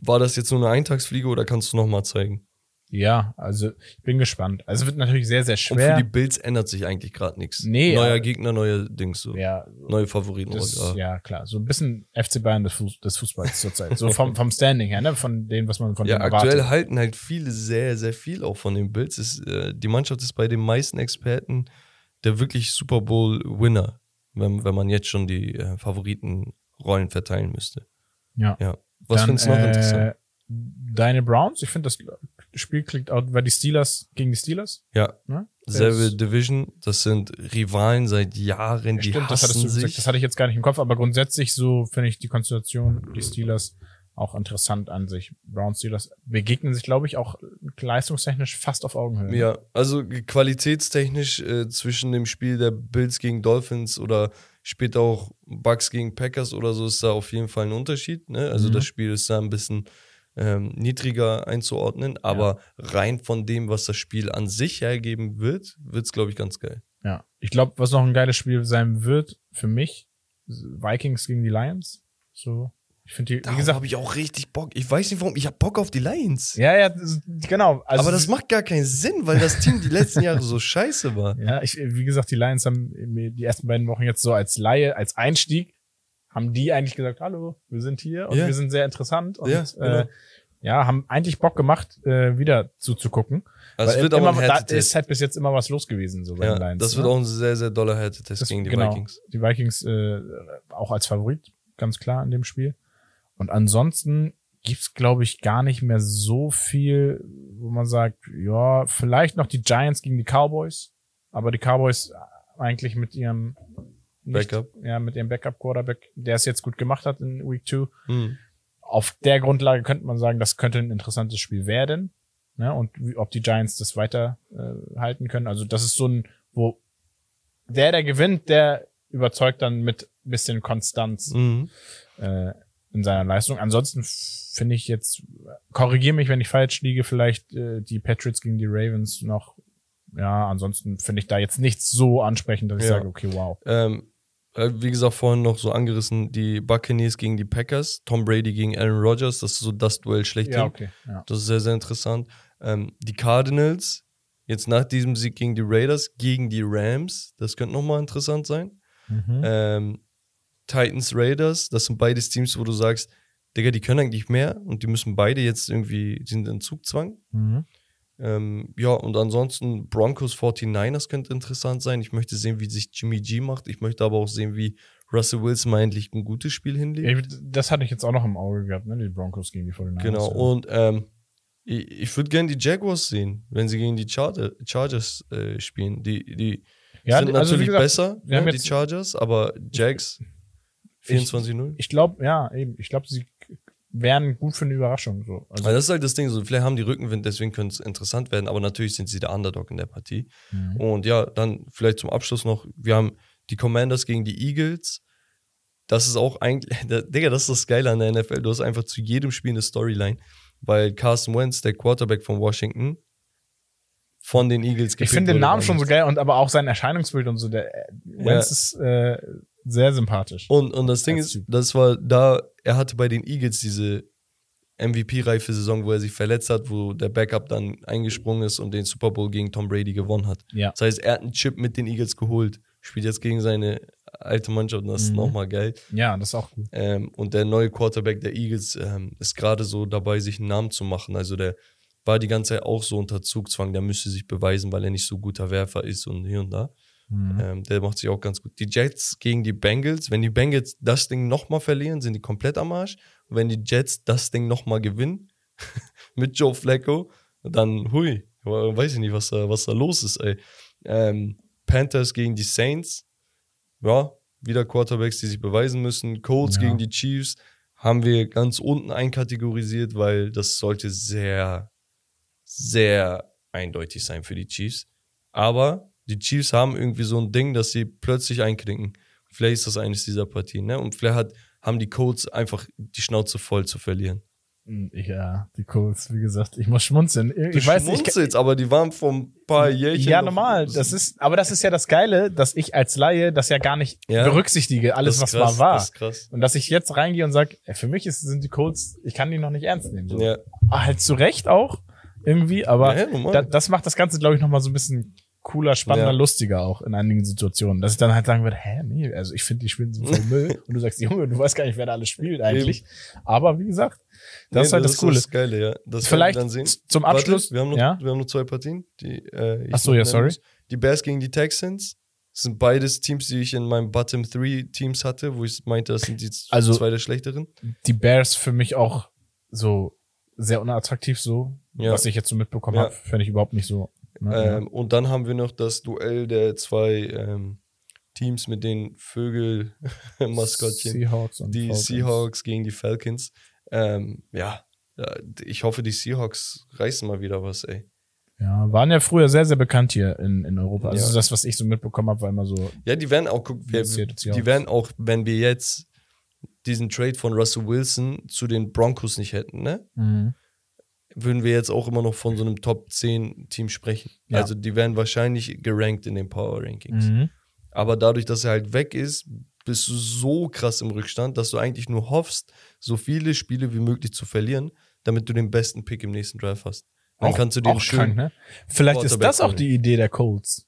war das jetzt nur eine Eintagsfliege oder kannst du nochmal zeigen? ja, also ich bin gespannt. Also wird natürlich sehr, sehr Und für schwer. die Bills ändert sich eigentlich gerade nichts. Nee, Neuer aber- Gegner, neue Dings so. ja, Neue Favoriten. das, ja. ja, klar. So ein bisschen FC Bayern des, Fuß, des Fußballs zurzeit. So vom, vom Standing her, ne? Von dem, was man von Ja, aktuell erwartet. halten halt viele sehr, sehr viel auch von den Bills. Ist, äh, die Mannschaft ist bei den meisten Experten der wirklich Super Bowl-Winner, wenn, wenn man jetzt schon die äh, Favoritenrollen verteilen müsste. Ja. Ja. Was Dann, findest du noch äh, interessant? Deine Browns, ich finde, das Spiel klingt auch, weil die Steelers gegen die Steelers. Ja, Ne? selbe Division. Das sind Rivalen seit Jahren, die Stimmt, das hattest hassen du gesagt. sich. Das hatte ich jetzt gar nicht im Kopf, aber grundsätzlich so finde ich die Konstellation, die Steelers auch interessant an sich. Browns Steelers begegnen sich, glaube ich, auch leistungstechnisch fast auf Augenhöhe. Ja, also qualitätstechnisch äh, zwischen dem Spiel der Bills gegen Dolphins oder später auch Bucks gegen Packers oder so ist da auf jeden Fall ein Unterschied. Ne? Also Mhm. das Spiel ist da ein bisschen ähm, niedriger einzuordnen, aber rein von dem, was das Spiel an sich hergeben wird, wird es, glaube ich, ganz geil. Ja. Ich glaube, was noch ein geiles Spiel sein wird für mich, Vikings gegen die Lions. So, ich finde die, wie Darauf gesagt, habe ich auch richtig Bock. Ich weiß nicht warum, ich habe Bock auf die Lions. ja, ja, genau. Also, aber das macht gar keinen Sinn, weil das Team die letzten <laughs> Jahre so scheiße war. Ja, ich, wie gesagt, die Lions haben mir die ersten beiden Wochen jetzt so als Laie, als Einstieg, haben die eigentlich gesagt, hallo, wir sind hier und Ja. wir sind sehr interessant und Ja, genau. äh, ja, haben eigentlich Bock gemacht, äh, wieder zuzugucken. Also wird immer, ein da ist halt bis jetzt immer was los gewesen, so bei Ja, den Lions. das wird ne? auch ein sehr, sehr doller Das- gegen die genau, Vikings. Die Vikings äh, auch als Favorit, ganz klar in dem Spiel. Und ansonsten gibt's glaube ich, gar nicht mehr so viel, wo man sagt, ja, vielleicht noch die Giants gegen die Cowboys, aber die Cowboys eigentlich mit ihrem nicht- Backup. Ja, mit ihrem Backup-Quarterback, der es jetzt gut gemacht hat in Week 2. Mhm. Auf der Grundlage könnte man sagen, das könnte ein interessantes Spiel werden. Ne? Und wie, ob die Giants das weiter äh, halten können. Also das ist so ein, wo der, der gewinnt, der überzeugt dann mit bisschen Konstanz Mhm. äh, in seiner Leistung. Ansonsten finde ich jetzt, korrigiere mich, wenn ich falsch liege, vielleicht äh, die Patriots gegen die Ravens noch. Ja, ansonsten finde ich da jetzt nichts so ansprechend, dass ich Ja. sage, okay, wow. Ähm, äh, wie gesagt, vorhin noch so angerissen, die Buccaneers gegen die Packers, Tom Brady gegen Aaron Rodgers, das ist so das Duell schlechthin. Ja, okay. Ja. Das ist sehr, sehr interessant. Ähm, die Cardinals, jetzt nach diesem Sieg gegen die Raiders, gegen die Rams, das könnte nochmal interessant sein. Mhm. Ähm, Titans, Raiders, das sind beides Teams, wo du sagst, Digga, die können eigentlich mehr und die müssen beide jetzt irgendwie, die sind in Zugzwang. Mhm. Ähm, ja, und ansonsten Broncos 49ers könnte interessant sein. Ich möchte sehen, wie sich Jimmy G macht. Ich möchte aber auch sehen, wie Russell Wilson mal endlich ein gutes Spiel hinlegt. Das hatte ich jetzt auch noch im Auge gehabt, ne? Die Broncos gegen die 49ers. Genau, und ähm, ich, ich würde gerne die Jaguars sehen, wenn sie gegen die Charger, Chargers äh, spielen. Die, die ja, sind also natürlich gesagt, besser, ne, die Chargers, aber Jags 24-0. Ich glaube, ja, eben. Ich glaube, sie wären gut für eine Überraschung. So. Also, Also das ist halt das Ding, so vielleicht haben die Rückenwind, deswegen könnte es interessant werden, aber natürlich sind sie der Underdog in der Partie. Mhm. Und ja, dann vielleicht zum Abschluss noch, wir haben die Commanders gegen die Eagles. Das ist auch eigentlich, <laughs> der, Digga, das ist das Geile an der NFL. Du hast einfach zu jedem Spiel eine Storyline, weil Carson Wentz, der Quarterback von Washington, von den Eagles ich finde den Namen schon so geil und aber auch sein Erscheinungsbild und so. Der äh, Wentz ist äh, sehr sympathisch. Und, und das Ding ist, das war da, er hatte bei den Eagles diese MVP-reife Saison, wo er sich verletzt hat, wo der Backup dann eingesprungen ist und den Super Bowl gegen Tom Brady gewonnen hat. Ja. Das heißt, er hat einen Chip mit den Eagles geholt, spielt jetzt gegen seine alte Mannschaft und das ist Mhm. nochmal geil. Ja, das ist auch gut. Ähm, und der neue Quarterback der Eagles ähm, ist gerade so dabei, sich einen Namen zu machen. Also der war die ganze Zeit auch so unter Zugzwang, der müsste sich beweisen, weil er nicht so guter Werfer ist und hier und da. Mhm. Ähm, der macht sich auch ganz gut. Die Jets gegen die Bengals, wenn die Bengals das Ding nochmal verlieren, sind die komplett am Arsch. Und wenn die Jets das Ding nochmal gewinnen, <laughs> mit Joe Flacco, dann hui, weiß ich nicht, was da, was da los ist, ey. Ähm, Panthers gegen die Saints, ja, wieder Quarterbacks, die sich beweisen müssen. Colts Ja. gegen die Chiefs haben wir ganz unten einkategorisiert, weil das sollte sehr, sehr eindeutig sein für die Chiefs. Aber die Chiefs haben irgendwie so ein Ding, dass sie plötzlich einknicken. Vielleicht ist das eines dieser Partien, ne? Und vielleicht hat haben die Colts einfach die Schnauze voll zu verlieren. Ja, die Colts, wie gesagt, ich muss schmunzeln. Du Ich weiß nicht. schmunzelst, aber die waren vor ein paar Jährchen. Ja, normal. Das ist, aber das ist ja das Geile, dass ich als Laie das ja gar nicht Ja. berücksichtige, alles, was krass, mal war. Das ist krass. Und dass ich jetzt reingehe und sage, für mich ist, sind die Colts, ich kann die noch nicht ernst nehmen. So. Ja. Ah, Halt zu Recht auch, irgendwie, aber Ja, normal. da, das macht das Ganze, glaube ich, nochmal so ein bisschen cooler, spannender, Ja. lustiger auch in einigen Situationen. Dass ich dann halt sagen würde, hä, nee, also ich finde, die spielen so voll <laughs> Müll. Und du sagst, Junge, du weißt gar nicht, wer da alles spielt eigentlich. Aber wie gesagt, das Nee, ist halt das, Coole. Das Geile, ja. Das Vielleicht dann sehen. zum Abschluss, Warte, wir, haben noch, ja? wir haben noch zwei Partien. Die, äh, Ach so, ja, sorry. muss. Die Bears gegen die Texans. Das sind beides Teams, die ich in meinem Bottom 3 Teams hatte, wo ich meinte, das sind die Also- zwei der schlechteren. die Bears für mich auch so sehr unattraktiv so, Ja. was ich jetzt so mitbekommen Ja. habe, fände ich überhaupt nicht so. Ne? Ähm, und dann haben wir noch das Duell der zwei ähm, Teams mit den Vögel-Maskottchen. <laughs> Seahawks und Die Falcons. Seahawks gegen die Falcons. Ähm, ja, ja, ich hoffe, die Seahawks reißen mal wieder was, ey. Ja, waren ja früher sehr, sehr bekannt hier in, in Europa. Also Ja. das, was ich so mitbekommen habe, war immer so, Ja, die werden auch, guck, wir, die werden auch, wenn wir jetzt diesen Trade von Russell Wilson zu den Broncos nicht hätten, ne? Würden wir jetzt auch immer noch von so einem Top 10 Team sprechen. Ja. Also die werden wahrscheinlich gerankt in den Power Rankings. Mhm. Aber dadurch, dass er halt weg ist, bist du so krass im Rückstand, dass du eigentlich nur hoffst, so viele Spiele wie möglich zu verlieren, damit du den besten Pick im nächsten Drive hast. Dann auch, kannst du den auch schön. krank, ne? Vielleicht ist das auch die Idee der Colts.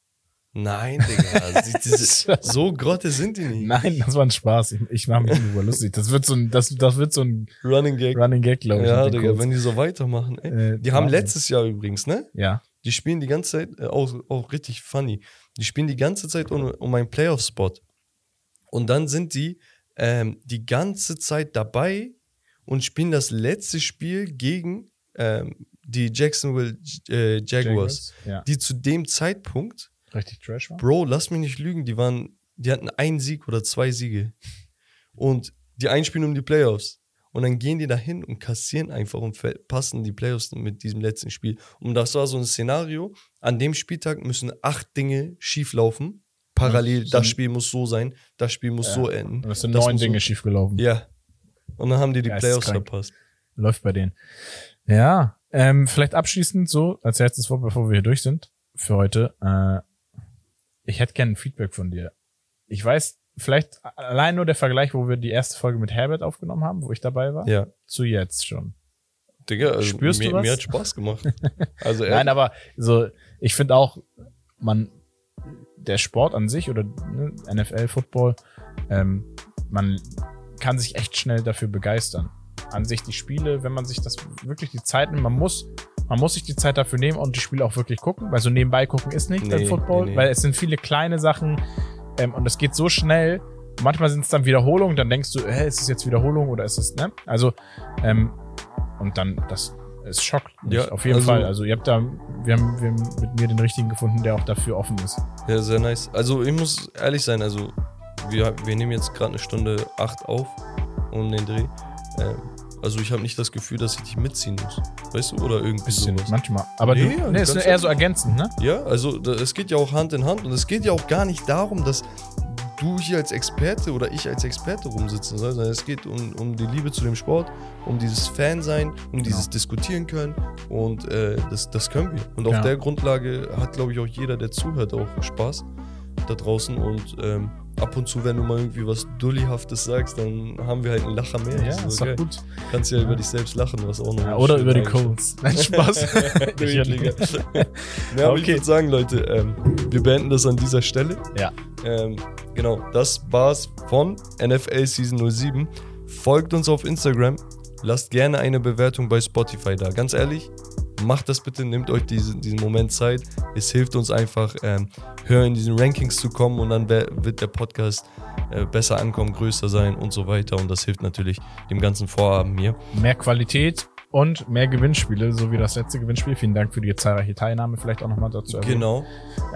Nein, Digga. sie- <laughs> diese, so grotte sind die nicht. Nein, das war ein Spaß. Ich, ich mache mich darüber lustig. Das wird so ein, das, das wird so ein Running Gag. Running Gag, glaube ich. Ja, Digga, wenn die so weitermachen. Ey. Äh, Die haben letztes Jahr übrigens, ne? Ja. Die spielen die ganze Zeit, äh, auch, auch richtig funny. Die spielen die ganze Zeit um, um einen Playoff-Spot. Und dann sind die ähm, die ganze Zeit dabei und spielen das letzte Spiel gegen ähm, die Jacksonville äh, Jaguars, Ja. die zu dem Zeitpunkt, Richtig Trash war. Bro, lass mich nicht lügen, die waren, die hatten einen Sieg oder zwei Siege. Und die einspielen um die Playoffs. Und dann gehen die dahin und kassieren einfach und verpassen die Playoffs mit diesem letzten Spiel. Und das war so ein Szenario. An dem Spieltag müssen acht Dinge schieflaufen. Parallel, Ja, so das Spiel muss so sein, das Spiel muss Ja. so enden. Und es sind das neun Dinge so, schiefgelaufen. Ja. Und dann haben die die Playoffs Geisteskrank. verpasst. Läuft bei denen. Ja, ähm, vielleicht abschließend so, als letztes Wort, bevor wir hier durch sind, für heute. Äh, ich hätte gerne ein Feedback von dir. Ich weiß, vielleicht allein nur der Vergleich, wo wir die erste Folge mit Herbert aufgenommen haben, wo ich dabei war, Ja. zu jetzt schon. Digga, also Spürst du mir, was? mir hat Spaß gemacht. <laughs> Also Nein, aber so, ich finde auch, man, der Sport an sich oder ne, NFL, Football, ähm, man kann sich echt schnell dafür begeistern. An sich die Spiele, wenn man sich das wirklich die Zeit nimmt, man muss, man muss sich die Zeit dafür nehmen und die Spiele auch wirklich gucken, weil so nebenbei gucken ist nicht beim Nee, Football, nee, nee. weil es sind viele kleine Sachen ähm, und es geht so schnell. Manchmal sind es dann Wiederholungen, dann denkst du, hä, ist es jetzt Wiederholung oder ist es, ne? Also, ähm, und dann, das, es schockt mich Ja, auf jeden also- Fall. Also ihr habt da, wir haben, wir haben mit mir den richtigen gefunden, der auch dafür offen ist. Ja, sehr nice. Also ich muss ehrlich sein, also wir, wir nehmen jetzt gerade eine Stunde acht auf um den Dreh. Ähm, also ich habe nicht das Gefühl, dass ich dich mitziehen muss. Weißt du? Oder irgendwie Bisschen, sowas. manchmal. Aber Nee, du, ja, nee, ist eher so ergänzend, ne? Ja, also da, es geht ja auch Hand in Hand und es geht ja auch gar nicht darum, dass du hier als Experte oder ich als Experte rumsitzen soll, sondern es geht um, um die Liebe zu dem Sport, um dieses Fansein, um Genau. dieses Diskutieren können und äh, das, das können wir. Und auf Ja. der Grundlage hat, glaube ich, auch jeder, der zuhört, auch Spaß da draußen und ähm, ab und zu, wenn du mal irgendwie was Dullihaftes sagst, dann haben wir halt einen Lacher mehr. Ja, Das ist doch geil. gut. Kannst ja über dich selbst lachen, was auch noch Ja, oder über die Colts. <laughs> Nein, Spaß. <laughs> <laughs> Ja, aber ich Okay. würde sagen, Leute, ähm, wir beenden das an dieser Stelle. Ja. Ähm, genau, das war's von NFL Season 07. Folgt uns auf Instagram. Lasst gerne eine Bewertung bei Spotify da. Ganz ehrlich, macht das bitte, nehmt euch diesen, diesen Moment Zeit. Es hilft uns einfach, ähm, höher in diesen Rankings zu kommen und dann wird der Podcast äh, besser ankommen, größer sein und so weiter. Und das hilft natürlich dem ganzen Vorhaben hier. Mehr Qualität und mehr Gewinnspiele, so wie das letzte Gewinnspiel. Vielen Dank für die zahlreiche Teilnahme, vielleicht auch nochmal dazu. erwähnen. Genau.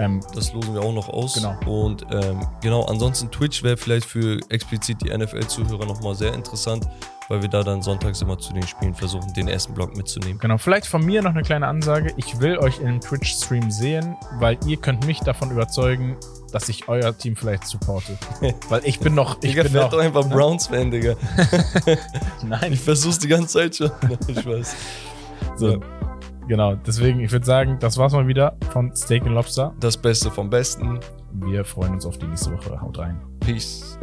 Ähm, Das losen wir auch noch aus. Genau. Und ähm, genau, ansonsten Twitch wäre vielleicht für explizit die NFL-Zuhörer nochmal sehr interessant, weil wir da dann sonntags immer zu den Spielen versuchen, den ersten Block mitzunehmen. Genau, vielleicht von mir noch eine kleine Ansage. Ich will euch in einem Twitch-Stream sehen, weil ihr könnt mich davon überzeugen, dass ich euer Team vielleicht supporte. <laughs> Weil ich bin noch, ich Digga, bin noch, doch einfach Browns-Fan, Digga. <laughs> nein, Ich versuch's die ganze Zeit schon. <laughs> Ich weiß. so. Genau, deswegen, ich würde sagen, das war's mal wieder von Steak and Lobster. Das Beste vom Besten. Wir freuen uns auf die nächste Woche. Haut rein. Peace.